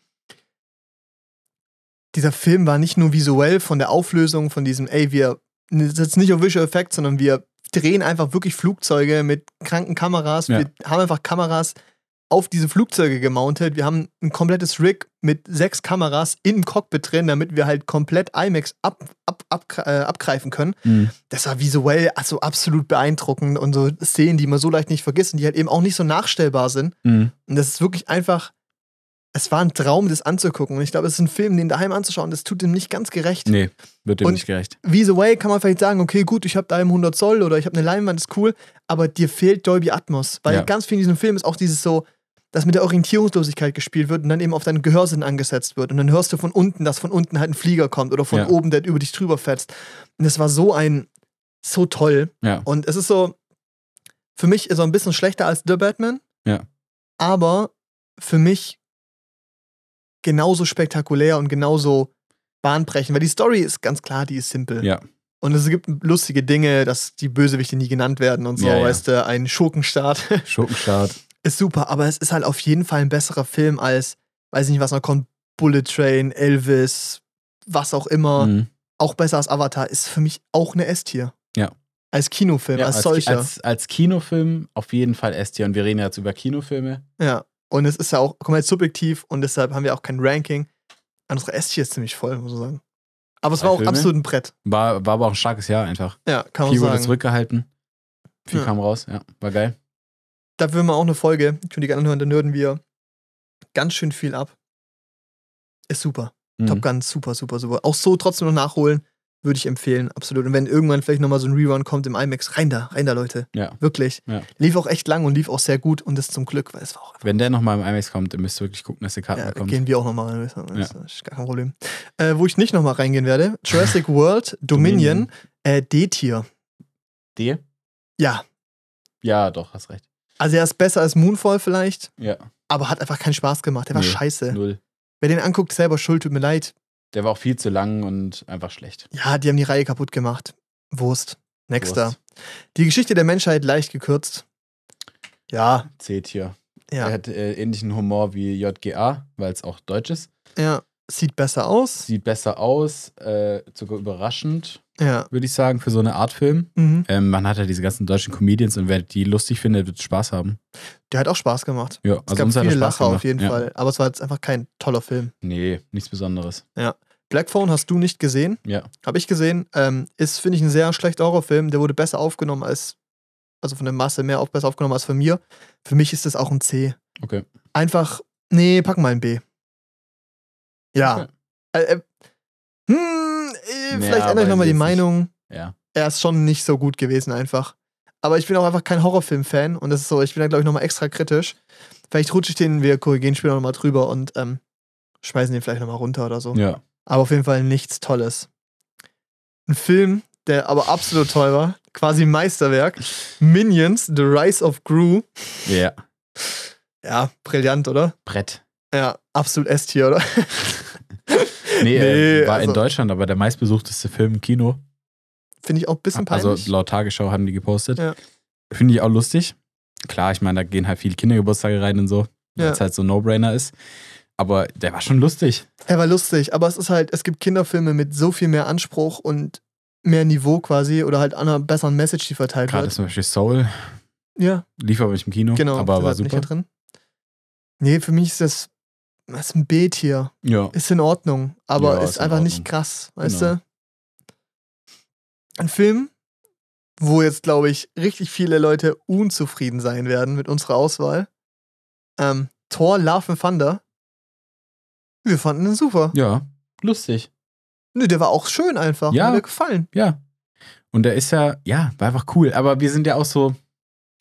dieser Film war nicht nur visuell von der Auflösung, von diesem, ey, wir jetzt nicht auf Visual Effects, sondern wir drehen einfach wirklich Flugzeuge mit kranken Kameras. Ja. Wir haben einfach Kameras auf diese Flugzeuge gemountet. Wir haben ein komplettes Rig mit sechs Kameras im Cockpit drin, damit wir halt komplett IMAX ab, ab, ab, äh, abgreifen können. Mhm. Das war visuell also absolut beeindruckend und so Szenen, die man so leicht nicht vergisst und die halt eben auch nicht so nachstellbar sind. Mhm. Und das ist wirklich einfach, es war ein Traum, das anzugucken. Und ich glaube, es ist ein Film, den daheim anzuschauen, das tut dem nicht ganz gerecht. Nee, wird dem Und- nicht gerecht. Visuell kann man vielleicht sagen, okay, gut, ich habe daheim 100 Zoll oder ich habe eine Leinwand, ist cool, aber dir fehlt Dolby Atmos. Weil Ja. ganz viel in diesem Film ist auch dieses so, dass mit der Orientierungslosigkeit gespielt wird und dann eben auf deinen Gehörsinn angesetzt wird. Und dann hörst du von unten, dass von unten halt ein Flieger kommt oder von Ja. oben, der über dich drüber fetzt. Und das war so ein, so toll. Ja. Und es ist so, für mich ist er ein bisschen schlechter als The Batman. Ja. Aber für mich genauso spektakulär und genauso bahnbrechend. Weil die Story ist ganz klar, die ist simpel. Ja. Und es gibt lustige Dinge, dass die Bösewichte nie genannt werden und so, Ja, ja. weißt du, ein Schurkenstaat [LAUGHS] Schurkenstart. Ist super, aber es ist halt auf jeden Fall ein besserer Film als, weiß ich nicht, was noch kommt, Bullet Train, Elvis, was auch immer. Mhm. Auch besser als Avatar, ist für mich auch eine S-Tier. Ja. Als Kinofilm, Ja, als als, solcher. als, als Kinofilm auf jeden Fall S-Tier. Und wir reden ja jetzt über Kinofilme. ja. Und es ist ja auch komplett subjektiv und deshalb haben wir auch kein Ranking. Unsere S-Tier ist ziemlich voll, muss man sagen. Aber es Drei war auch Filme? absolut ein Brett. War, war aber auch ein starkes Jahr einfach. Ja, kann man Viel wurde sagen. zurückgehalten. Viel Ja. kam raus. Ja, war geil. Da würden wir auch eine Folge, ich würde die gerne anhören, da nörden wir ganz schön viel ab. Ist super. Mhm. Top Gun, super, super, super. Auch so trotzdem noch nachholen, würde ich empfehlen, absolut. Und wenn irgendwann vielleicht nochmal so ein Rerun kommt im IMAX, rein da, rein da, Leute. Ja. Wirklich. Ja. Lief auch echt lang und lief auch sehr gut und das zum Glück, weil es war auch einfach. Wenn der nochmal im IMAX kommt, dann müsst ihr wirklich gucken, dass die Karten Ja, bekommt. gehen wir auch nochmal rein. Das ist gar kein Problem. Äh, wo ich nicht nochmal reingehen werde: Jurassic [LAUGHS] World, Dominion, äh, D-Tier. D? Ja. Ja, doch, hast recht. Also, er ist besser als Moonfall vielleicht, Ja, aber hat einfach keinen Spaß gemacht. Der war Nee. scheiße. null. Wer den anguckt, selber schuld, tut mir leid. Der war auch viel zu lang und einfach schlecht. Ja, die haben die Reihe kaputt gemacht. Wurst. Nächster. Wurst. Die Geschichte der Menschheit leicht gekürzt. Ja, C-Tier. Er ja, hat äh, ähnlichen Humor wie JGA, weil es auch deutsch ist. ja. Sieht besser aus. Sieht besser aus, äh, sogar überraschend, Ja. würde ich sagen, für so eine Art Film. Mhm. Ähm, man hat ja diese ganzen deutschen Comedians und wer die lustig findet, wird Spaß haben. Der hat auch Spaß gemacht. Ja, Es gab uns hat viele Spaß Lacher auf gemacht. jeden ja. Fall. Aber es war jetzt einfach kein toller Film. Nee, nichts Besonderes. Black Phone hast du nicht gesehen. Ja. Habe ich gesehen. Ähm, ist, finde ich, ein sehr schlechter Horrorfilm. Der wurde besser aufgenommen als, also von der Masse mehr auch besser aufgenommen als von mir. Für mich ist das auch ein C. Okay. Einfach, nee, pack mal ein B. Ja. Äh, äh, hm, äh, Ja, vielleicht ändere ich nochmal die Meinung. Ja. Er ist schon nicht so gut gewesen, einfach. Aber ich bin auch einfach kein Horrorfilm-Fan und das ist so, ich bin da, glaube ich, nochmal extra kritisch. Vielleicht rutsche ich den, wir korrigieren später nochmal drüber und ähm, schmeißen den vielleicht nochmal runter oder so. Ja. Aber auf jeden Fall nichts Tolles. Ein Film, der aber absolut toll war, quasi Meisterwerk. Minions, The Rise of Gru. Ja. Ja, brillant, oder? Brett. Ja, absolut S-Tier, oder? Nee, [LAUGHS] Nee, äh, war also- in Deutschland aber der meistbesuchteste Film im Kino. Finde ich auch ein bisschen peinlich. Also laut Tagesschau haben die gepostet. Ja. Finde ich auch lustig. Klar, ich meine, da gehen halt viele Kindergeburtstage rein und so, weil Ja. es halt so ein No-Brainer ist. Aber der war schon lustig. Er war lustig, aber es ist halt, es gibt Kinderfilme mit so viel mehr Anspruch und mehr Niveau quasi oder halt einer besseren Message, die verteilt Gerade wird. zum Beispiel Soul Ja, lief aber nicht im Kino, genau. aber war nicht super. da drin. Nee, für mich ist das, das ist ein B-Tier. Ja. Ist in Ordnung, aber Ja, ist, ist in einfach nicht krass, weißt Genau. du? Ein Film, wo jetzt, glaube ich, richtig viele Leute unzufrieden sein werden mit unserer Auswahl. Ähm, Thor Love and Thunder. Wir fanden ihn super. Ja, lustig. Nö, der war auch schön einfach. Ja. Mir hat er gefallen. Ja. Und der ist ja, ja, war einfach cool. Aber wir sind ja auch so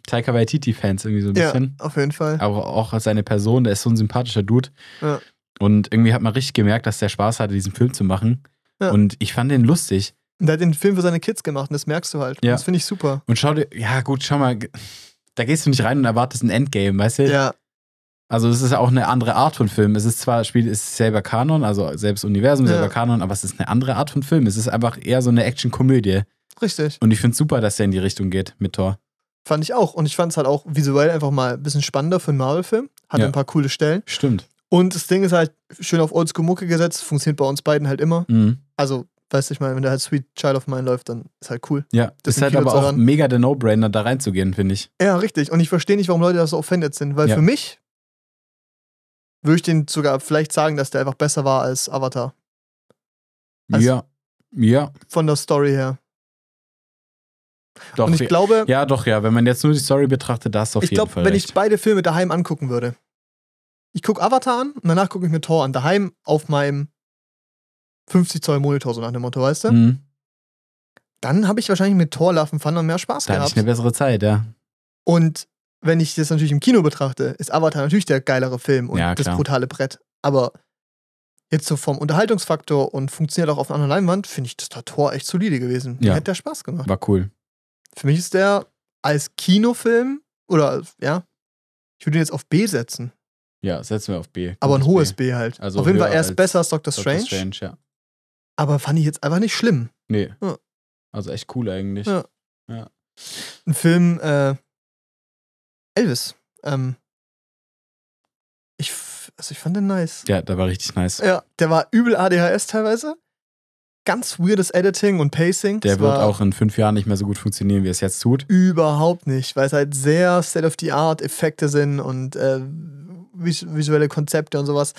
Taika Waititi-Fans irgendwie so ein bisschen. Ja, auf jeden Fall. Aber auch als seine Person, der ist so ein sympathischer Dude. Ja. Und irgendwie hat man richtig gemerkt, dass der Spaß hatte, diesen Film zu machen. Ja. Und ich fand den lustig. Und der hat den Film für seine Kids gemacht und das merkst du halt. Ja. Das finde ich super. Und schau dir, ja gut, schau mal, da gehst du nicht rein und erwartest ein Endgame, weißt du? Ja, Also es ist auch eine andere Art von Film. Es ist zwar, Spiel ist selber Kanon, also selbst Universum, Ja. selber Kanon, aber es ist eine andere Art von Film. Es ist einfach eher so eine Action-Komödie. richtig. Und ich finde es super, dass der in die Richtung geht mit Thor. Fand ich auch. Und ich fand es halt auch visuell einfach mal ein bisschen spannender für einen Marvel-Film. Hat Ja. ein paar coole Stellen. Stimmt. Und das Ding ist halt schön auf Oldschool-Mucke gesetzt. Funktioniert bei uns beiden halt immer. Mhm. Also, weißt du, ich meine, wenn da halt Sweet Child of Mine läuft, dann ist halt cool. Ja, Das ist halt aber auch hören. mega der No-Brainer, da reinzugehen, finde ich. Ja, richtig. Und ich verstehe nicht, warum Leute da so offended sind. Weil Ja. für mich würde ich den sogar vielleicht sagen, dass der einfach besser war als Avatar. Also- ja. Ja, Von der Story her. Doch. Und ich glaube, ja, doch, ja. Wenn man jetzt nur die Story betrachtet, da du auf ich jeden glaube, Fall wenn recht. ich beide Filme daheim angucken würde. Ich gucke Avatar an und danach gucke ich mir Thor an. Daheim auf meinem 50 Zoll Monitor, so nach dem Motto, weißt du? Mhm. Dann habe ich wahrscheinlich mit Thor Love and Thunder mehr Spaß Da hatte gehabt. ich eine bessere Zeit, ja. Und wenn ich das natürlich im Kino betrachte, ist Avatar natürlich der geilere Film und Ja, das brutale Brett. Aber jetzt so vom Unterhaltungsfaktor und funktioniert auch auf einer anderen Leinwand, finde ich das da Tor echt solide gewesen. Ja. hat der Spaß gemacht. War cool. Für mich ist der als Kinofilm oder ja, ich würde ihn jetzt auf B setzen. Ja, setzen wir auf B. Aber ein hohes B, halt. Also auf jeden Fall erst besser als Doctor Doctor Strange, Strange, ja. aber fand ich jetzt einfach nicht schlimm. Nee. Ja. Also echt cool eigentlich. Ja. Ein Film, äh, Elvis. Ähm, ich, also ich fand den nice. Ja, der war richtig nice. Ja, der war übel ADHS teilweise. Ganz weirdes Editing und Pacing. Der Das wird auch in fünf Jahren nicht mehr so gut funktionieren, wie es jetzt tut. Überhaupt nicht, weil es halt sehr State-of-the-Art Effekte sind und äh, vis visuelle Konzepte und sowas.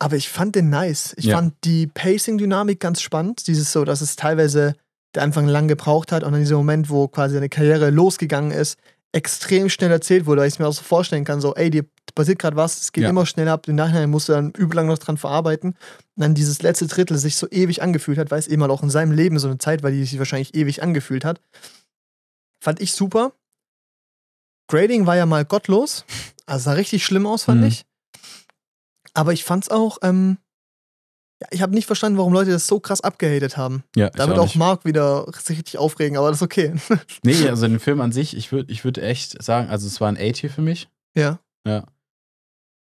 Aber ich fand den nice. Ich Ja. fand die Pacing-Dynamik ganz spannend. Dieses so, dass es teilweise der Anfang lang gebraucht hat und dann dieser Moment, wo quasi seine Karriere losgegangen ist, extrem schnell erzählt wurde, weil ich es mir auch so vorstellen kann, so, ey, dir passiert gerade was, es geht Ja. immer schneller ab, im Nachhinein musst du dann übel lang noch dran verarbeiten. Und dann dieses letzte Drittel sich so ewig angefühlt hat, weil es eben halt auch in seinem Leben so eine Zeit war, die sich wahrscheinlich ewig angefühlt hat. Fand ich super. Grading war ja mal gottlos. Also sah richtig schlimm aus, fand Mhm. ich. Aber ich fand's auch, ähm, ja, ich habe nicht verstanden, warum Leute das so krass abgehatet haben. Ja, Da wird auch auch. Mark wieder sich richtig aufregen, aber das ist okay. [LAUGHS] Nee, also den Film an sich, ich würde ich würd echt sagen, also es war ein A-Tier für mich. ja. Ja.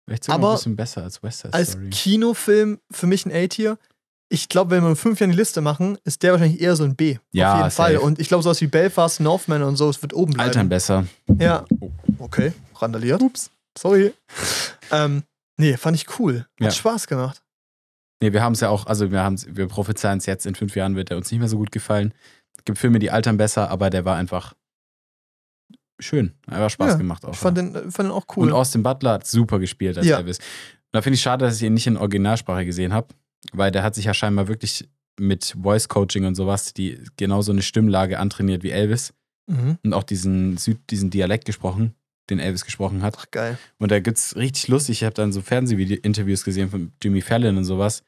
Vielleicht sogar Aber ein bisschen besser als West Side Als Story. Kinofilm für mich ein A-Tier. Ich glaube, wenn wir fünf Jahre die Liste machen, ist der wahrscheinlich eher so ein B. Ja, Auf jeden Fall. safe. Und ich glaube, sowas wie Belfast, Northman und so, es wird oben bleiben. Altern besser. Ja. Okay, randaliert. Ups. Sorry. ähm, nee, fand ich cool. Hat Ja. Spaß gemacht. Nee, wir haben es ja auch, also wir, wir prophezeien es jetzt, in fünf Jahren wird er uns nicht mehr so gut gefallen. Es gibt Filme, die altern besser, aber der war einfach schön. Er war Spaß Ja, gemacht auch. Ich fand den, fand den auch cool. Und Austin Butler hat super gespielt als Ja. Elvis. Und da finde ich schade, dass ich ihn nicht in Originalsprache gesehen habe, weil der hat sich ja scheinbar wirklich mit Voice Coaching und sowas, die genauso eine Stimmlage antrainiert wie Elvis mhm. und auch diesen, Süd, diesen Dialekt gesprochen, den Elvis gesprochen hat. Ach, geil. Und da gibt's richtig lustig, ich habe dann so Fernsehinterviews gesehen von Jimmy Fallon und sowas,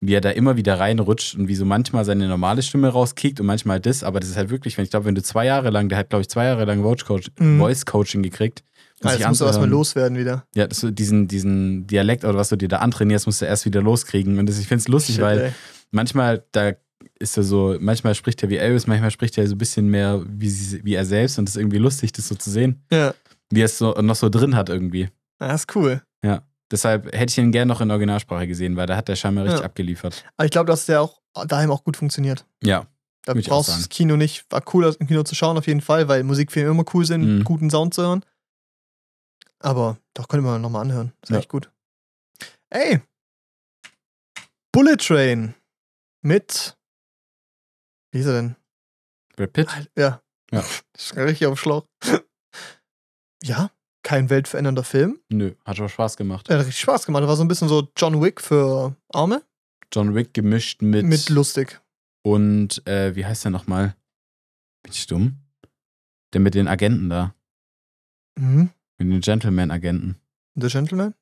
wie er da immer wieder reinrutscht und wie so manchmal seine normale Stimme rauskickt und manchmal das, aber das ist halt wirklich, wenn ich glaube, wenn du zwei Jahre lang, der hat glaube ich zwei Jahre lang Voice, Coach, Mhm. Voice Coaching gekriegt. jetzt musst du erstmal loswerden wieder. Ja, dass du diesen, diesen Dialekt oder was du dir da antrainierst, musst du erst wieder loskriegen. Und das, ich finde es lustig, Shit, weil ey. manchmal, da ist er so, manchmal spricht er wie Elvis, manchmal spricht er so ein bisschen mehr wie, sie- wie er selbst und es ist irgendwie lustig, das so zu sehen, Ja. Wie er es so, noch so drin hat irgendwie. ja, das ist cool. Deshalb hätte ich ihn gern noch in Originalsprache gesehen, weil da hat er scheinbar richtig Ja. abgeliefert. Aber ich glaube, dass der auch daheim auch gut funktioniert. Ja, Da ich brauchst du das Kino nicht. War cool, das im Kino zu schauen, auf jeden Fall, weil Musikfilme immer cool sind, Mhm. guten Sound zu hören. Aber doch, können wir nochmal anhören. Ist Ja. echt gut. Ey! Bullet Train mit. Wie ist er denn? Brad Pitt. Ja. Ja. [LAUGHS] Das ist richtig auf Schlauch. Ja, kein weltverändernder Film. Nö, hat schon Spaß gemacht. Er hat richtig Spaß gemacht. War so ein bisschen so John Wick für Arme. John Wick gemischt mit, Mit lustig. und, äh, wie heißt der nochmal? Bin ich dumm? Der mit den Agenten da. Mhm. Mit den Gentleman-Agenten. The Gentleman?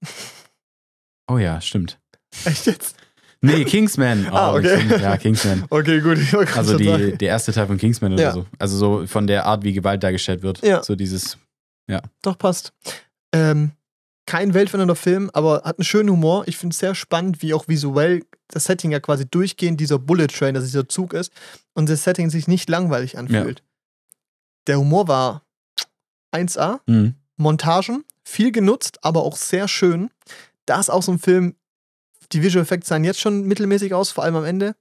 Oh ja, stimmt. Echt jetzt? Nee, Kingsman. [LAUGHS] Oh, Ah, okay. stimmt. Ja, Kingsman. Okay, gut. Also die, der erste Teil von Kingsman oder Ja. so. Also so von der Art, wie Gewalt dargestellt wird. Ja. So dieses. Doch, passt. Ähm, kein weltverändernder Film, aber hat einen schönen Humor. Ich finde es sehr spannend, wie auch visuell das Setting ja quasi durchgehend dieser Bullet Train, dass dieser Zug ist und das Setting sich nicht langweilig anfühlt. Der Humor war 1A. Mhm. Montagen, viel genutzt, aber auch sehr schön. Da ist auch so ein Film, die Visual Effects sahen jetzt schon mittelmäßig aus, vor allem am Ende.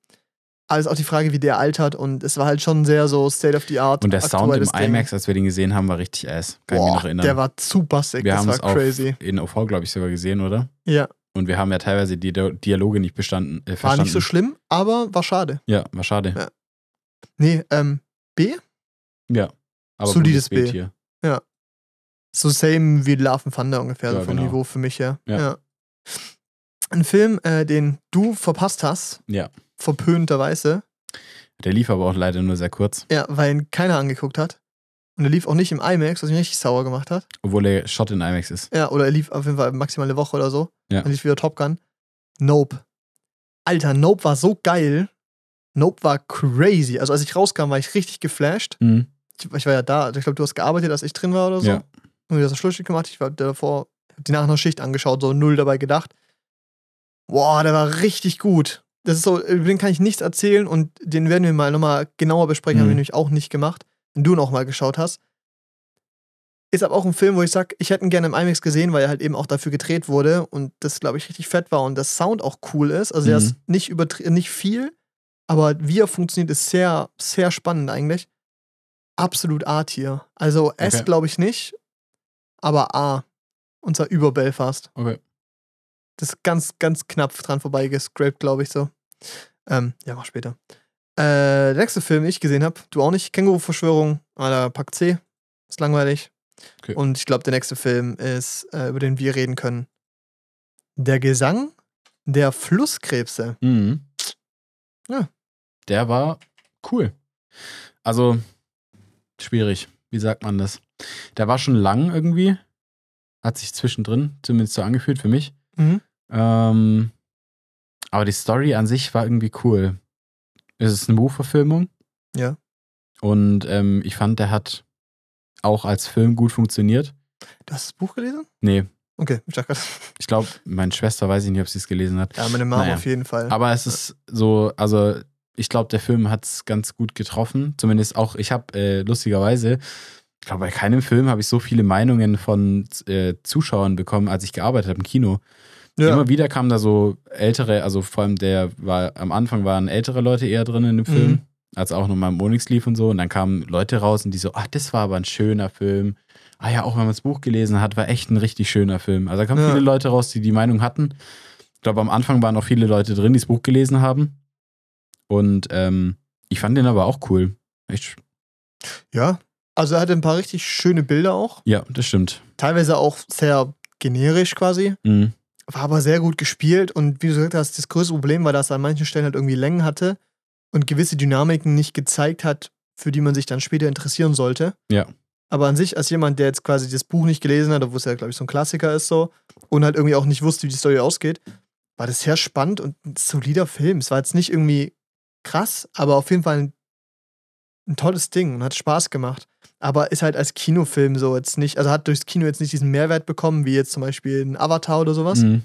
Aber es ist auch die Frage, wie der altert und es war halt schon sehr so State of the Art. Und der Sound im Ding. IMAX, als wir den gesehen haben, war richtig ass. Kann ich mich Boah, noch erinnern. der war zu bassig, wir das haben war es auch crazy. in OV, glaube ich, sogar gesehen, oder? Ja, Und wir haben ja teilweise die Di- Dialoge nicht bestanden, äh, war nicht so schlimm, aber war schade. Ja, war schade. Ja. Nee, ähm, B? Ja. Aber Solides B. hier. So same wie Love and Thunder ungefähr, Ja, so vom genau. Niveau für mich her. Ja. Ein Film, äh, den du verpasst hast, Ja. Verpönterweise, Der lief aber auch leider nur sehr kurz, Ja, weil ihn keiner angeguckt hat. Und er lief auch nicht im IMAX, was mich richtig sauer gemacht hat. obwohl er Shot in IMAX ist. Ja, oder er lief auf jeden Fall maximal eine Woche oder so. Ja. Dann lief wieder Top Gun. Nope. Alter, Nope war so geil. Nope war crazy. Also als ich rauskam, war ich richtig geflasht. Mhm. Ich, ich war ja da. Ich glaube, du hast gearbeitet, als ich drin war oder so. Ja. Und wir das Schlussstück gemacht. Ich war davor, hab die nach einer Schicht angeschaut, so null dabei gedacht. Boah, der war richtig gut. Das ist so, über den kann ich nichts erzählen und den werden wir mal nochmal genauer besprechen, haben wir Mhm. nämlich auch nicht gemacht, wenn du noch mal geschaut hast. Ist aber auch ein Film, wo ich sage, ich hätte ihn gerne im IMAX gesehen, weil er halt eben auch dafür gedreht wurde und das, glaube ich, richtig fett war und das Sound auch cool ist. Also, er Mhm. ist nicht, übertri- nicht viel, aber wie er funktioniert, ist sehr, sehr spannend eigentlich. Absolut A-Tier. Also, S Okay. glaube ich nicht, aber A. Und zwar über Belfast. Okay. Das ist ganz, ganz knapp dran vorbeigescrapt, glaube ich so. Ähm, ja, mach später. Äh, der nächste Film, den ich gesehen habe, du auch nicht, Känguru-Verschwörung, Alter, Pack C. Ist langweilig. Okay. Und ich glaube, der nächste Film ist, äh, über den wir reden können. Der Gesang der Flusskrebse. Mhm. Ja. Der war cool. Also, schwierig. Wie sagt man das? Der war schon lang irgendwie. Hat sich zwischendrin zumindest so angefühlt für mich. Mhm. Ähm, aber die Story an sich war irgendwie cool. Es ist eine Buchverfilmung. Ja. Und ähm, ich fand, der hat auch als Film gut funktioniert. Du hast das Buch gelesen? Nee, Okay, ich dachte gerade. ich glaube, meine Schwester weiß ich nicht, ob sie es gelesen hat. Ja, meine Mama Naja. auf jeden Fall. Aber es ist so, also ich glaube, der Film hat es ganz gut getroffen. Zumindest auch, ich habe äh, lustigerweise, ich glaube, bei keinem Film habe ich so viele Meinungen von äh, Zuschauern bekommen, als ich gearbeitet habe im Kino. Ja. Immer wieder kamen da so ältere, also vor allem der war, am Anfang waren ältere Leute eher drin in dem Film, Mhm. als auch nochmal im Onyx lief und so. Und dann kamen Leute raus und die so, ach, das war aber ein schöner Film. Ah ja, auch wenn man das Buch gelesen hat, war echt ein richtig schöner Film. Also da kamen Ja. viele Leute raus, die die Meinung hatten. Ich glaube, am Anfang waren auch viele Leute drin, die das Buch gelesen haben. Und ähm, ich fand den aber auch cool. Echt, ja. Also, er hatte ein paar richtig schöne Bilder auch. ja, das stimmt. Teilweise auch sehr generisch quasi. Mhm. War aber sehr gut gespielt und wie du gesagt hast, das größte Problem war, dass er an manchen Stellen halt irgendwie Längen hatte und gewisse Dynamiken nicht gezeigt hat, für die man sich dann später interessieren sollte. Ja. Aber an sich, als jemand, der jetzt quasi das Buch nicht gelesen hat, obwohl es ja, glaube ich, so ein Klassiker ist so, und halt irgendwie auch nicht wusste, wie die Story ausgeht, war das sehr spannend und ein solider Film. Es war jetzt nicht irgendwie krass, aber auf jeden Fall ein, ein tolles Ding und hat Spaß gemacht. Aber ist halt als Kinofilm so jetzt nicht, also hat durchs Kino jetzt nicht diesen Mehrwert bekommen, wie jetzt zum Beispiel ein Avatar oder sowas Mhm.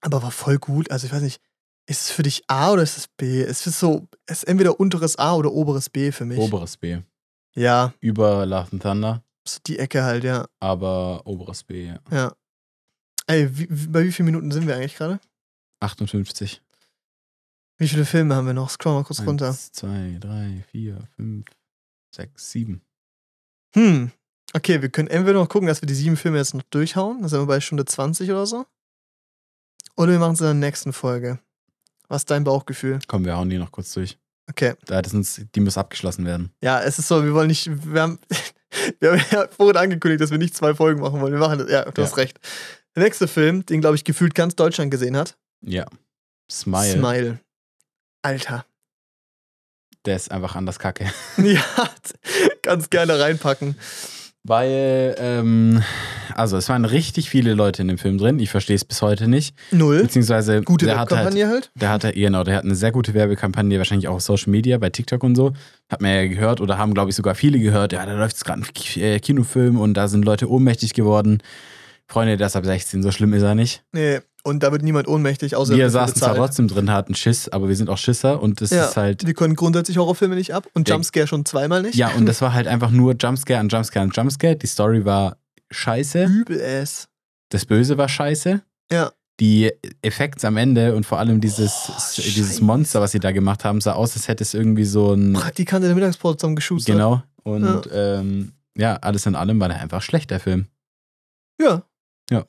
aber war voll gut. Also ich weiß nicht, ist es für dich A oder ist es B? Es ist so, es ist entweder unteres A oder oberes B für mich. Oberes B. Ja, Über Love and Thunder, die Ecke halt, ja. aber oberes B, ja. Ja. Ey, wie, wie, bei wie vielen Minuten sind wir eigentlich gerade? 58. Wie viele Filme haben wir noch? Scroll mal kurz runter. Eins, zwei, drei, vier, fünf, sechs, sieben. Hm. Okay, wir können entweder noch gucken, dass wir die sieben Filme jetzt noch durchhauen. Da sind wir bei Stunde 20 oder so. Oder wir machen es in der nächsten Folge. Was ist dein Bauchgefühl? Komm, wir hauen die noch kurz durch. Okay. Da, das die muss abgeschlossen werden. Ja, es ist so, wir wollen nicht, wir haben, [LAUGHS] wir haben ja vorhin angekündigt, dass wir nicht zwei Folgen machen wollen. Wir machen das, ja, du Ja. hast recht. Der nächste Film, den, glaube ich, gefühlt ganz Deutschland gesehen hat. Ja. Smile, Smile. Alter. der ist einfach anders kacke. [LAUGHS] [LAUGHS] Ja, ganz gerne reinpacken. Weil, ähm, also es waren richtig viele Leute in dem Film drin. Ich verstehe es bis heute nicht. Null. Beziehungsweise Gute der hat halt, halt. der hatte, genau, der hat eine sehr gute Werbekampagne, wahrscheinlich auch auf Social Media, bei TikTok und so. Hat man ja gehört oder haben, glaube ich, sogar viele gehört. Ja, da läuft jetzt gerade ein äh, Kinofilm und da sind Leute ohnmächtig geworden. Freunde, der ist ab 16, so schlimm ist er nicht. Nee, und da wird niemand ohnmächtig, außer Wir saßen zwar trotzdem drin, hatten Schiss, aber wir sind auch Schisser und das Ja, ist halt. wir können grundsätzlich Horrorfilme nicht ab und Ja. Jumpscare schon zweimal nicht. Ja, und das [LAUGHS] war halt einfach nur Jumpscare an Jumpscare an Jumpscare. Die Story war scheiße. Übel ass. Das Böse war scheiße. Ja. Die Effekte am Ende und vor allem dieses, Oh, dieses. Monster, was sie da gemacht haben, sah aus, als hätte es irgendwie so ein. Praktikant in der Mittagspause zusammen geschustert. Genau. Und ähm, ja, alles in allem war der einfach schlecht, der Film. Ja. Ja.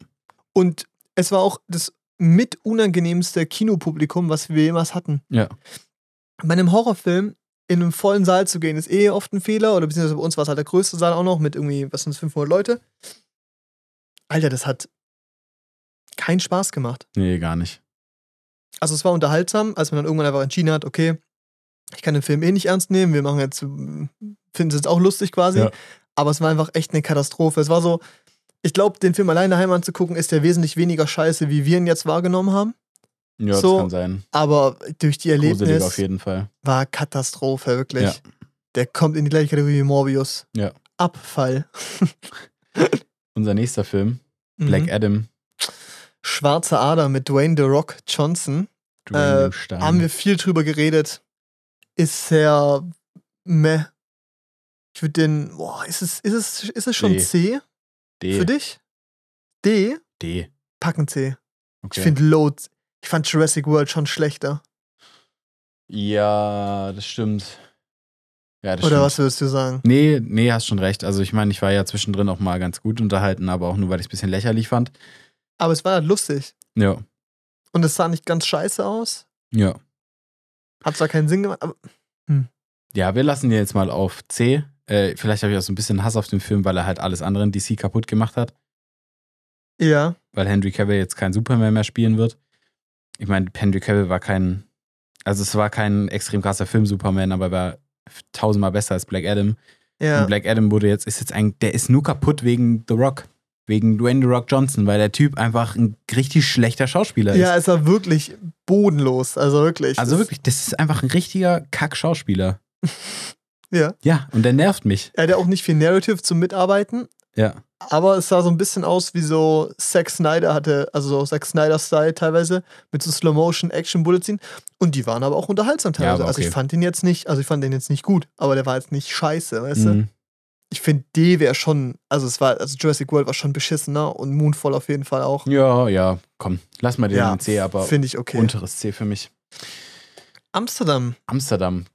Und es war auch das mit unangenehmste Kinopublikum, was wir jemals hatten. Ja. Bei einem Horrorfilm in einem vollen Saal zu gehen, ist eh oft ein Fehler. Oder beziehungsweise bei uns war es halt der größte Saal auch noch mit irgendwie, was sind das, 500 Leute. Alter, das hat keinen Spaß gemacht. Nee, gar nicht. Also es war unterhaltsam, als man dann irgendwann einfach entschieden hat, okay, ich kann den Film eh nicht ernst nehmen, wir machen jetzt, finden es jetzt auch lustig quasi. Ja. Aber es war einfach echt eine Katastrophe. Es war so, ich glaube, den Film alleine daheim anzugucken, ist der wesentlich weniger scheiße, wie wir ihn jetzt wahrgenommen haben. Ja, So, das kann sein. Aber durch die Erlebnis jeden Fall. war Katastrophe, wirklich. Ja. Der kommt in die gleiche Kategorie wie Morbius. Ja. Abfall. [LAUGHS] Unser nächster Film, Mhm. Black Adam. Schwarze Ader mit Dwayne The Rock Johnson. Dwayne Äh. Haben wir viel drüber geredet. Ist sehr meh. Ich würde den, boah, ist es, ist es, ist es schon D. C D. für dich? D? D. Packen C. Okay. Ich finde Load, ich fand Jurassic World schon schlechter. ja, das stimmt. Ja, das Oder stimmt. was würdest du sagen? Nee, nee, hast schon recht. Also ich meine, ich war ja zwischendrin auch mal ganz gut unterhalten, aber auch nur, weil ich es ein bisschen lächerlich fand. Aber es war halt lustig. Ja, Und es sah nicht ganz scheiße aus. ja. Hat zwar keinen Sinn gemacht, aber Ja, wir lassen den jetzt mal auf C. Äh, vielleicht habe ich auch so ein bisschen Hass auf den Film, weil er halt alles andere in DC kaputt gemacht hat. ja. Weil Henry Cavill jetzt kein Superman mehr spielen wird. Ich meine, Henry Cavill war kein, also es war kein extrem krasser Film Superman, aber er war tausendmal besser als Black Adam. Ja. Und Black Adam wurde jetzt, ist jetzt ein, der ist nur kaputt wegen The Rock. Wegen Dwayne The Rock Johnson, weil der Typ einfach ein richtig schlechter Schauspieler ist. Ja, es war wirklich bodenlos. Also wirklich. Also wirklich, das ist einfach ein richtiger Kack-Schauspieler. [LAUGHS] Ja. Ja, und der nervt mich. Er hatte auch nicht viel Narrative zum Mitarbeiten, Ja. aber es sah so ein bisschen aus wie so Zack Snyder hatte, also so Zack Snyder-Style teilweise, mit so Slow-Motion-Action-Bullet-Scene. Und die waren aber auch unterhaltsam Ja, teilweise. aber Also ich okay. fand den jetzt nicht, also ich fand den jetzt nicht gut, aber der war jetzt nicht scheiße, weißt du? Mhm. Ich finde, D wäre schon, also es war, also Jurassic World war schon beschissener und Moonfall auf jeden Fall auch. Ja, ja, komm, lass mal den Ja, C, aber Finde ich okay. unteres C für mich. Amsterdam. Amsterdam,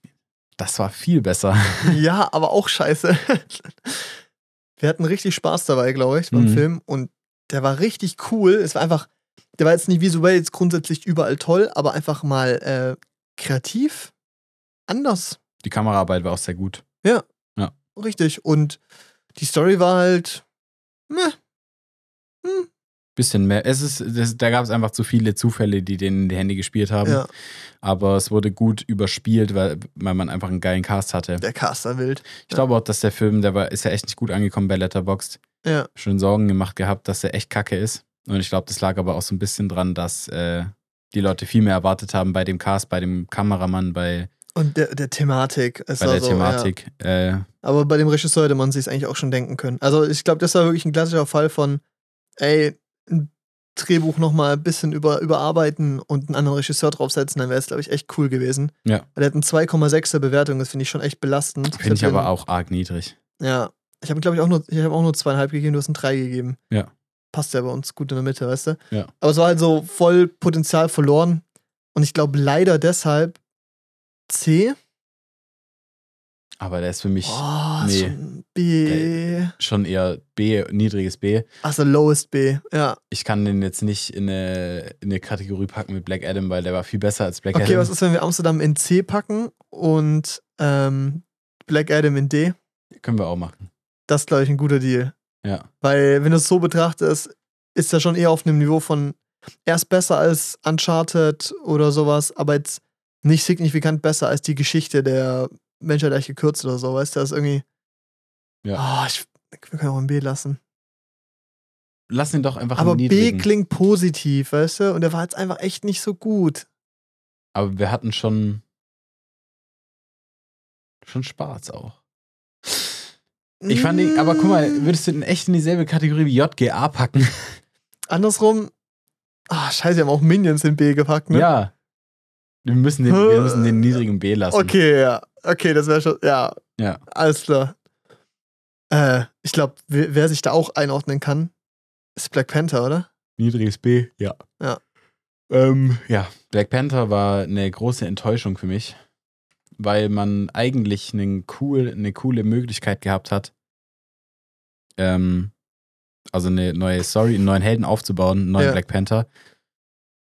das war viel besser. [LAUGHS] ja, aber auch scheiße. [LAUGHS] Wir hatten richtig Spaß dabei, glaube ich, beim Mhm. Film. Und der war richtig cool. Es war einfach, der war jetzt nicht visuell jetzt grundsätzlich überall toll, aber einfach mal äh, kreativ. Anders. Die Kameraarbeit war auch sehr gut. Richtig. Und die Story war halt. Meh. Hm, Bisschen mehr. Es ist, das, da gab es einfach zu viele Zufälle, die denen in die Hände gespielt haben. ja, Aber es wurde gut überspielt, weil, weil man einfach einen geilen Cast hatte. der Caster wild. Ich glaube auch, dass der Film, der war, ist ja echt nicht gut angekommen bei Letterboxd. Ja. Schon Sorgen gemacht gehabt, dass er echt kacke ist. Und ich glaube, das lag aber auch so ein bisschen dran, dass äh, die Leute viel mehr erwartet haben bei dem Cast, bei dem Kameramann, bei, Und der, der Thematik. Es bei war der so, Thematik. Äh, Ja. Aber bei dem Regisseur hätte man sich eigentlich auch schon denken können. Also ich glaube, das war wirklich ein klassischer Fall von, ey, ein Drehbuch nochmal ein bisschen über, überarbeiten und einen anderen Regisseur draufsetzen, dann wäre es, glaube ich, echt cool gewesen. Ja. Weil der hat eine 2,6er Bewertung, das finde ich schon echt belastend. Finde ich hab aber den- auch arg niedrig. Ja. Ich habe, glaube ich, auch nur, ich habe auch nur zweieinhalb gegeben, du hast ein drei gegeben. Ja. Passt ja bei uns gut in der Mitte, weißt du? Ja. Aber es war halt so voll Potenzial verloren. Und ich glaube leider deshalb C. Aber der ist für mich Oh, nee. ist schon B. schon eher B, niedriges B. Also lowest B, ja. Ich kann den jetzt nicht in eine, in eine Kategorie packen mit Black Adam, weil der war viel besser als Black Okay, Adam. was ist, wenn wir Amsterdam in C packen und ähm, Black Adam in D? Können wir auch machen. Das ist, glaube ich, ein guter Deal. Ja. Weil, wenn du es so betrachtest, ist er schon eher auf einem Niveau von erst besser als Uncharted oder sowas, aber jetzt nicht signifikant besser als die Geschichte der Menschheit eigentlich gekürzt oder so, weißt du? Das ist irgendwie. Ja. Ah, ich, Wir können auch ein B lassen. Lass ihn doch einfach Aber B klingt positiv, weißt du? Und der war jetzt einfach echt nicht so gut. Aber wir hatten schon schon Spaß auch. Ich fand ihn, aber guck mal, Mm, würdest du den echt in dieselbe Kategorie wie JGA packen? [LAUGHS] Andersrum. Ah, scheiße, wir haben auch Minions in B gepackt, ne? Ja. Wir müssen den, wir müssen den niedrigen B lassen. Okay, ja. Okay, das wäre schon. Ja, Ja. alles klar. Äh, ich glaube, wer, wer sich da auch einordnen kann, ist Black Panther, oder? Niedriges B, ja. Ja. Ähm, ja, Black Panther war eine große Enttäuschung für mich, weil man eigentlich einen cool, eine coole Möglichkeit gehabt hat, ähm, also eine neue Story, einen neuen Helden aufzubauen, einen neuen Ja. Black Panther.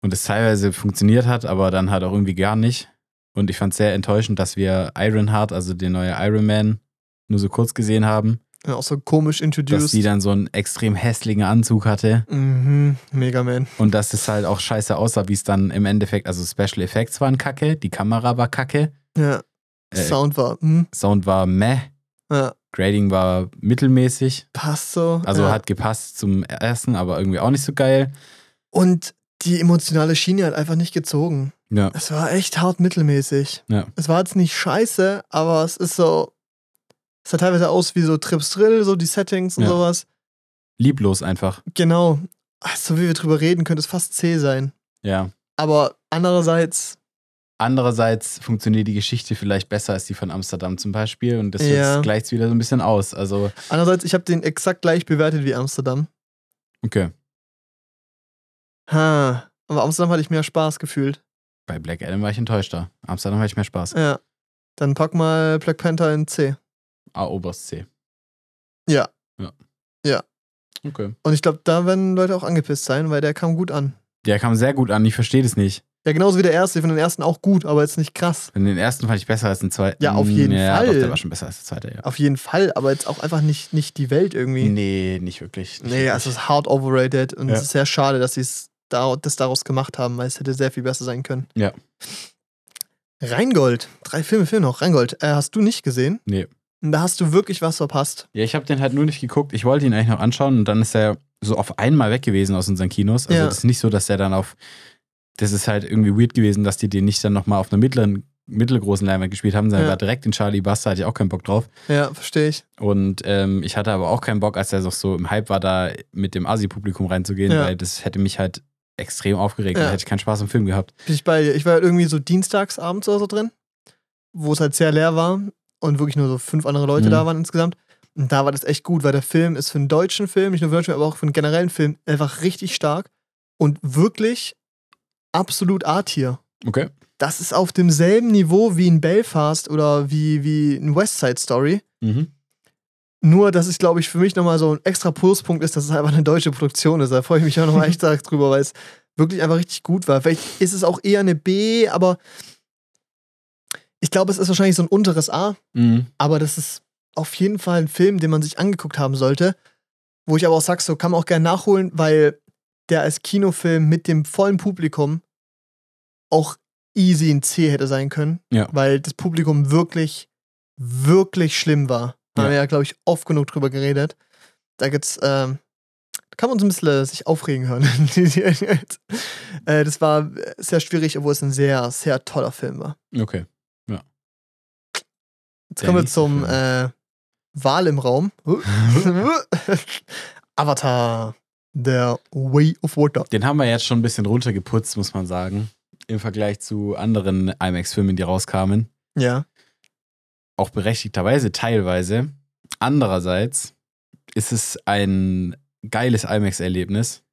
Und es teilweise funktioniert hat, aber dann halt auch irgendwie gar nicht. Und ich fand es sehr enttäuschend, dass wir Ironheart, also den neue Iron Man, nur so kurz gesehen haben, Ja, auch so komisch dass introduced. sie dann so einen extrem hässlichen Anzug hatte. mhm, Mega Man. Und dass es halt auch scheiße aussah, wie es dann im Endeffekt, also Special Effects waren kacke, die Kamera war kacke, Ja. Äh, Sound war, hm, Sound war meh, ja, Grading war mittelmäßig, passt so. also ja. hat gepasst zum ersten, aber irgendwie auch nicht so geil. Und die emotionale Schiene hat einfach nicht gezogen. Ja, Es war echt hart mittelmäßig. Ja. Es war jetzt nicht scheiße, aber es ist so. Es sah teilweise aus wie so Trips Drill, so die Settings und Ja. sowas. lieblos einfach. Genau. So wie wir drüber reden, könnte es fast C sein. Ja. Aber andererseits, Andererseits funktioniert die Geschichte vielleicht besser als die von Amsterdam zum Beispiel und das Ja. gleicht wieder so ein bisschen aus. Also, andererseits, ich habe den exakt gleich bewertet wie Amsterdam. okay. Ha. Aber Amsterdam hatte ich mehr Spaß gefühlt. Bei Black Adam war ich enttäuschter. Amsterdam hatte ich mehr Spaß. Ja. Dann pack mal Black Panther in C. A, oberst C. Ja. Okay. Und ich glaube, da werden Leute auch angepisst sein, weil der kam gut an. Der kam sehr gut an, ich verstehe das nicht. Ja, genauso wie der erste. Ich finde den ersten auch gut, aber jetzt nicht krass. Und den ersten fand ich besser als den zweiten. Ja, auf jeden ja, Fall. Doch, der war schon besser als der zweite, ja. Auf jeden Fall, aber jetzt auch einfach nicht, nicht die Welt irgendwie. Nee, nicht wirklich. Nicht Nee, wirklich. also es ist hard overrated und Ja. es ist sehr schade, dass sie es das daraus gemacht haben, weil es hätte sehr viel besser sein können. Ja. Rheingold, drei Filme fehlen noch. Rheingold, äh, hast du nicht gesehen? Nee. Und da hast du wirklich was verpasst. Ja, ich habe den halt nur nicht geguckt. Ich wollte ihn eigentlich noch anschauen und dann ist er so auf einmal weg gewesen aus unseren Kinos. Also Ja. das ist nicht so, dass er dann auf. Das ist halt irgendwie weird gewesen, dass die den nicht dann nochmal auf einer mittleren, mittelgroßen Leinwand gespielt haben, sondern Ja. war direkt in Charlie Buster, hatte ich auch keinen Bock drauf. Ja, verstehe ich. Und ähm, ich hatte aber auch keinen Bock, als er so im Hype war, da mit dem Asi-Publikum reinzugehen, Ja. weil das hätte mich halt extrem aufgeregt Ja. und hätte ich keinen Spaß am Film gehabt. Bin ich bei dir. Ich war halt irgendwie so dienstags abends oder so drin, wo es halt sehr leer war und wirklich nur so fünf andere Leute Mhm. da waren insgesamt. Und da war das echt gut, weil der Film ist für einen deutschen Film, nicht nur für einen deutschen, aber auch für einen generellen Film einfach richtig stark und wirklich absolut A-Tier. Okay. Das ist auf demselben Niveau wie in Belfast oder wie, wie in West Side Story. Mhm. Nur, dass es, glaube ich, für mich nochmal so ein extra Pluspunkt ist, dass es einfach eine deutsche Produktion ist. Da freue ich mich auch nochmal [LAUGHS] echt stark drüber, weil es wirklich einfach richtig gut war. Vielleicht ist es auch eher eine B, aber ich glaube, es ist wahrscheinlich so ein unteres A. Mhm. Aber das ist auf jeden Fall ein Film, den man sich angeguckt haben sollte. Wo ich aber auch sage, so kann man auch gerne nachholen, weil der als Kinofilm mit dem vollen Publikum auch easy in C hätte sein können. Ja. Weil das Publikum wirklich, wirklich schlimm war. Da haben Ja. wir ja, glaube ich, oft genug drüber geredet. Da gibt's, ähm, kann man uns ein bisschen äh, sich aufregen hören. [LAUGHS] äh, das war sehr schwierig, obwohl es ein sehr, sehr toller Film war. Okay. Jetzt Der kommen wir zum äh, Wahl im Raum. [LAUGHS] Avatar, der Way of Water. Den haben wir jetzt schon ein bisschen runtergeputzt, muss man sagen. Im Vergleich zu anderen IMAX-Filmen, die rauskamen. Ja. Auch berechtigterweise teilweise. Andererseits ist es ein geiles IMAX-Erlebnis.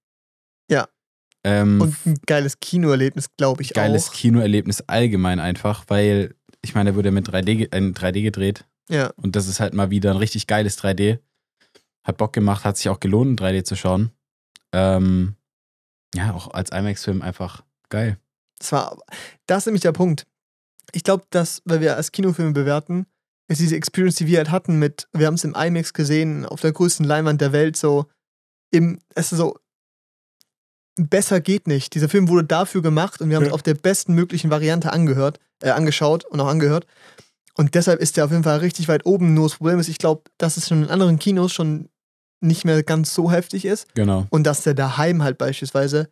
Ja. Ähm, Und ein geiles Kinoerlebnis, glaube ich geiles auch. Kinoerlebnis allgemein einfach, weil ich meine, der wurde mit 3D, ge- in 3D gedreht Ja. und das ist halt mal wieder ein richtig geiles 3D. Hat Bock gemacht, hat sich auch gelohnt, in 3D zu schauen. Ähm, ja, auch als IMAX-Film einfach geil. Das war, das ist nämlich der Punkt. Ich glaube, dass, weil wir als Kinofilme bewerten, ist diese Experience, die wir halt hatten mit, wir haben es im IMAX gesehen, auf der größten Leinwand der Welt, so, im, es ist so, besser geht nicht. Dieser Film wurde dafür gemacht und wir haben es Ja. auf der besten möglichen Variante angehört, äh, angeschaut und auch angehört. Und deshalb ist der auf jeden Fall richtig weit oben. Nur das Problem ist, ich glaube, dass es schon in anderen Kinos schon nicht mehr ganz so heftig ist. Genau. Und dass der daheim halt beispielsweise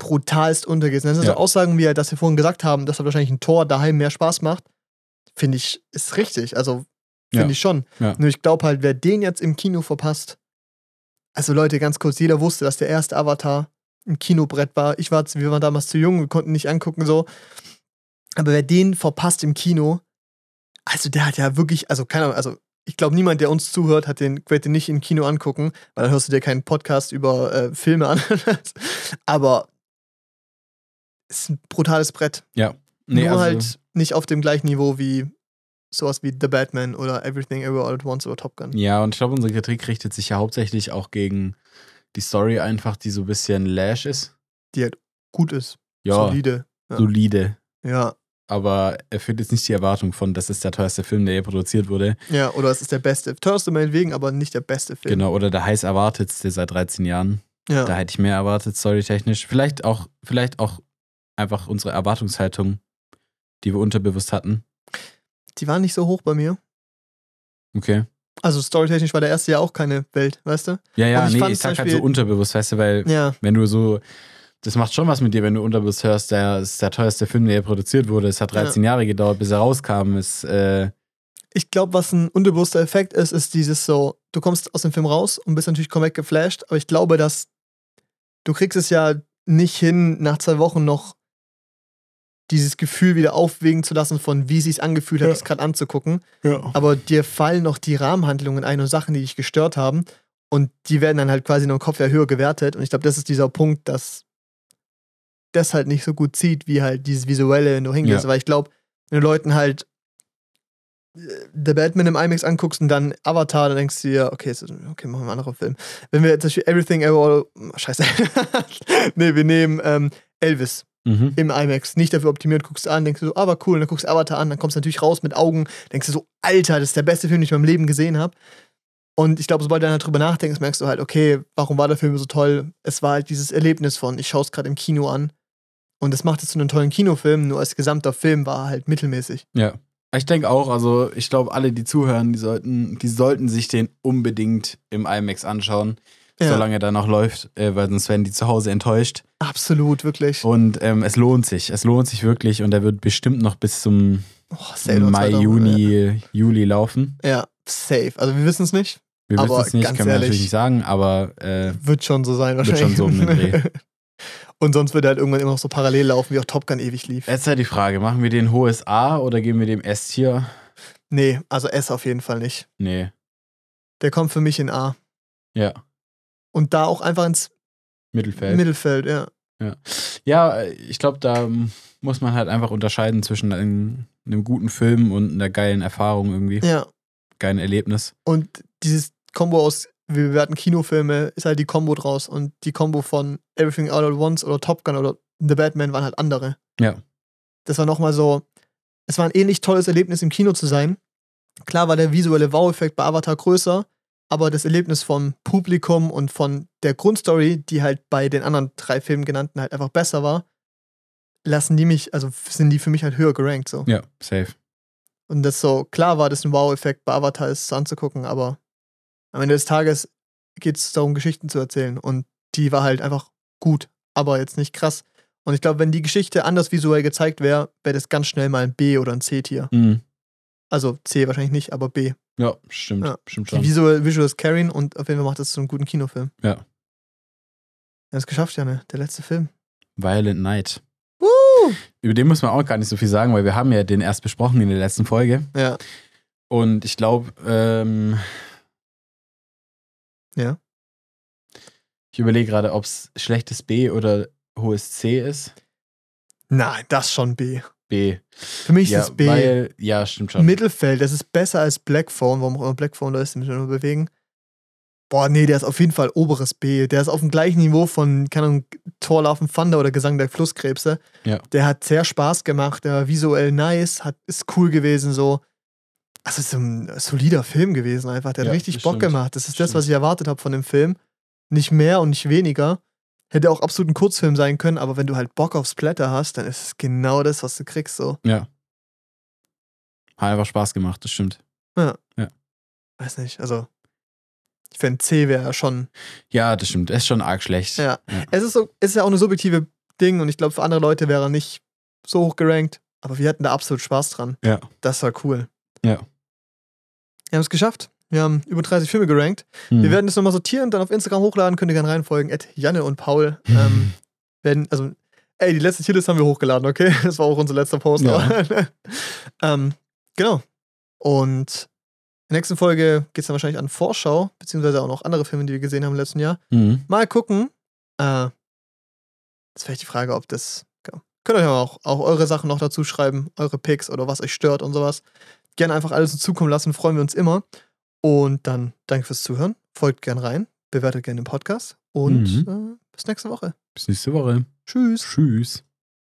brutalst untergeht. Das sind Ja. so Aussagen, wie dass wir vorhin gesagt haben, dass halt wahrscheinlich ein Tor daheim mehr Spaß macht. Finde ich, ist richtig. Also, finde Ja. ich schon. Ja. Nur ich glaube halt, wer den jetzt im Kino verpasst. Also, Leute, ganz kurz, jeder wusste, dass der erste Avatar ein Kinobrett war. Ich war, wir waren damals zu jung, wir konnten nicht angucken, so. Aber wer den verpasst im Kino, also der hat ja wirklich, also keine Ahnung, also ich glaube, niemand, der uns zuhört, hat den, den nicht im Kino angucken, weil dann hörst du dir keinen Podcast über äh, Filme an. [LAUGHS] Aber ist ein brutales Brett. Nee, Nur also, halt nicht auf dem gleichen Niveau wie sowas wie The Batman oder Everything Everywhere All at Once oder Top Gun. Ja, und ich glaube, unsere Kritik richtet sich ja hauptsächlich auch gegen die Story einfach, die so ein bisschen lash ist. Die halt gut ist, Ja, solide. Ja. solide. Ja. Aber erfüllt jetzt nicht die Erwartung von, das ist der teuerste Film, der je produziert wurde. ja, oder es ist der beste. Teuerste meinetwegen, aber nicht der beste Film. Genau, oder der heiß erwartetste seit 13 Jahren. Ja. Da hätte ich mehr erwartet, storytechnisch. Vielleicht auch, vielleicht auch einfach unsere Erwartungshaltung, die wir unterbewusst hatten. Die waren nicht so hoch bei mir. Okay. Also storytechnisch war der erste ja auch keine Welt, weißt du? Ja, ja, Aber ich nee, ich sag halt so unterbewusst, weißt du, weil Ja. wenn du so, das macht schon was mit dir, wenn du unterbewusst hörst, der ist der teuerste Film, der je produziert wurde. Es hat 13 Jahre gedauert, bis er rauskam. Es, äh, Ich glaube, was ein unbewusster Effekt ist, ist dieses so, du kommst aus dem Film raus und bist natürlich komplett geflasht, aber ich glaube, dass du kriegst es ja nicht hin, nach zwei Wochen noch dieses Gefühl wieder aufwägen zu lassen, von wie sie es angefühlt hat, Ja. es gerade anzugucken. ja. Aber dir fallen noch die Rahmenhandlungen ein und Sachen, die dich gestört haben. Und die werden dann halt quasi noch im Kopf ja höher gewertet. Und ich glaube, das ist dieser Punkt, dass das halt nicht so gut zieht, wie halt dieses Visuelle, wenn du hingehst. Ja. Weil ich glaube, wenn du Leuten halt äh, The Batman im IMAX anguckst und dann Avatar, dann denkst du dir, okay, okay, machen wir einen anderen Film. Wenn wir zum Beispiel Everything Ever All, scheiße. [LAUGHS] nee, wir nehmen ähm, Elvis Mhm. im IMAX, nicht dafür optimiert, guckst du an, denkst du so, aber cool, und dann guckst du Avatar an, dann kommst du natürlich raus mit Augen, denkst du so, Alter, das ist der beste Film, den ich in meinem Leben gesehen habe. Und ich glaube, sobald du dann halt drüber nachdenkst, merkst du halt, okay, warum war der Film so toll? Es war halt dieses Erlebnis von, ich schaue es gerade im Kino an. Und das macht es zu einem tollen Kinofilm, nur als gesamter Film war er halt mittelmäßig. Ja. Ich denke auch, also ich glaube, alle, die zuhören, die sollten, die sollten sich den unbedingt im IMAX anschauen, Ja. solange er noch läuft, äh, weil sonst werden die zu Hause enttäuscht. Absolut, wirklich. Und ähm, es lohnt sich. Es lohnt sich wirklich und er wird bestimmt noch bis zum Oh, Mai, 2000, Juni, Juli laufen. Ja, safe. Also wir wissen es nicht. Wir wissen es nicht, können wir natürlich nicht sagen, aber äh, Wird schon so sein Wird wahrscheinlich. schon so um den Dreh. [LAUGHS] Und sonst wird er halt irgendwann immer noch so parallel laufen, wie auch Top Gun ewig lief. jetzt ist halt die Frage, machen wir den hohes A oder geben wir dem S-Tier? Nee, also S auf jeden Fall nicht. Nee. Der kommt für mich in A. Ja, Und da auch einfach ins Mittelfeld. Mittelfeld, ja. ja, äh, ich glaube, da muss man halt einfach unterscheiden zwischen einem, einem guten Film und einer geilen Erfahrung irgendwie. Ja. Geilen Erlebnis. Und dieses Kombo aus, wir bewerten Kinofilme, ist halt die Kombo draus. Und die Kombo von Everything All at Once oder Top Gun oder The Batman waren halt andere. Ja. Das war nochmal so, es war ein ähnlich tolles Erlebnis im Kino zu sein. Klar war der visuelle Wow-Effekt bei Avatar größer, aber das Erlebnis vom Publikum und von der Grundstory, die halt bei den anderen drei Filmen genannten halt einfach besser war, lassen die mich, also sind die für mich halt höher gerankt so. Ja, safe. Und das so, klar war das ein Wow-Effekt bei Avatar ist anzugucken, aber am Ende des Tages geht es darum, Geschichten zu erzählen. Und die war halt einfach gut, aber jetzt nicht krass. Und ich glaube, wenn die Geschichte anders visuell gezeigt wäre, wäre das ganz schnell mal ein B oder ein C-Tier. Mhm. Also C wahrscheinlich nicht, aber B. Ja, stimmt. Ja. Stimmt Die schon. Visual, Visuals carryen und auf jeden Fall macht das zu einem guten Kinofilm. Ja. Er hat es geschafft, Janne. Der letzte Film. Violent Night. Woo! Über den muss man auch gar nicht so viel sagen, weil wir haben ja den erst besprochen in der letzten Folge. Ja. Und ich glaube, ähm, Ja. ich überlege gerade, ob es schlechtes B oder hohes C ist. Nein, das schon B. B. Für mich ja, ist es B. Weil, ja, stimmt schon. Mittelfeld, das ist besser als Black Phone. Warum auch immer Black Phone da ist, den müssen wir nur bewegen. Boah, nee, der ist auf jeden Fall oberes B. Der ist auf dem gleichen Niveau von, keine Ahnung, and Thunder oder Gesang der Flusskrebse. Ja. Der hat sehr Spaß gemacht, der war visuell nice, hat, ist cool gewesen, so. Also, es ist ein solider Film gewesen einfach. Der Ja, hat richtig das Bock stimmt. gemacht. Das ist das, Stimmt. was ich erwartet habe von dem Film. Nicht mehr und nicht weniger. Hätte auch absolut ein Kurzfilm sein können, aber wenn du halt Bock auf Splatter hast, dann ist es genau das, was du kriegst, so. Ja. Hat einfach Spaß gemacht, das stimmt. Weiß nicht, also ich fände C wäre ja schon. Ja, das stimmt. Er ist schon arg schlecht. Ja. Ja. Es ist so, es ist ja auch eine subjektive Ding und ich glaube, für andere Leute wäre er nicht so hoch gerankt, aber wir hatten da absolut Spaß dran. Ja. Das war cool. Ja. Wir haben es geschafft. Wir haben über 30 Filme gerankt. Hm. Wir werden das nochmal sortieren, dann auf Instagram hochladen, könnt ihr gerne reinfolgen. At Janne und Paul. Ähm, [LAUGHS] werden, also, ey, die letzte Tierlist haben wir hochgeladen, okay? [LAUGHS] Das war auch unser letzter Post. Ja. [LAUGHS] ähm, genau. Und in der nächsten Folge geht es dann wahrscheinlich an Vorschau, beziehungsweise auch noch andere Filme, die wir gesehen haben im letzten Jahr. Hm. Mal gucken. Äh, das wäre die Frage, ob das. Ja. Könnt ihr auch, auch eure Sachen noch dazu schreiben, eure Picks oder was euch stört und sowas. Gerne einfach alles zukommen lassen, freuen wir uns immer. Und dann danke fürs Zuhören. Folgt gern rein, bewertet gerne den Podcast und Mhm. äh, bis nächste Woche. Bis nächste Woche. Tschüss. Tschüss.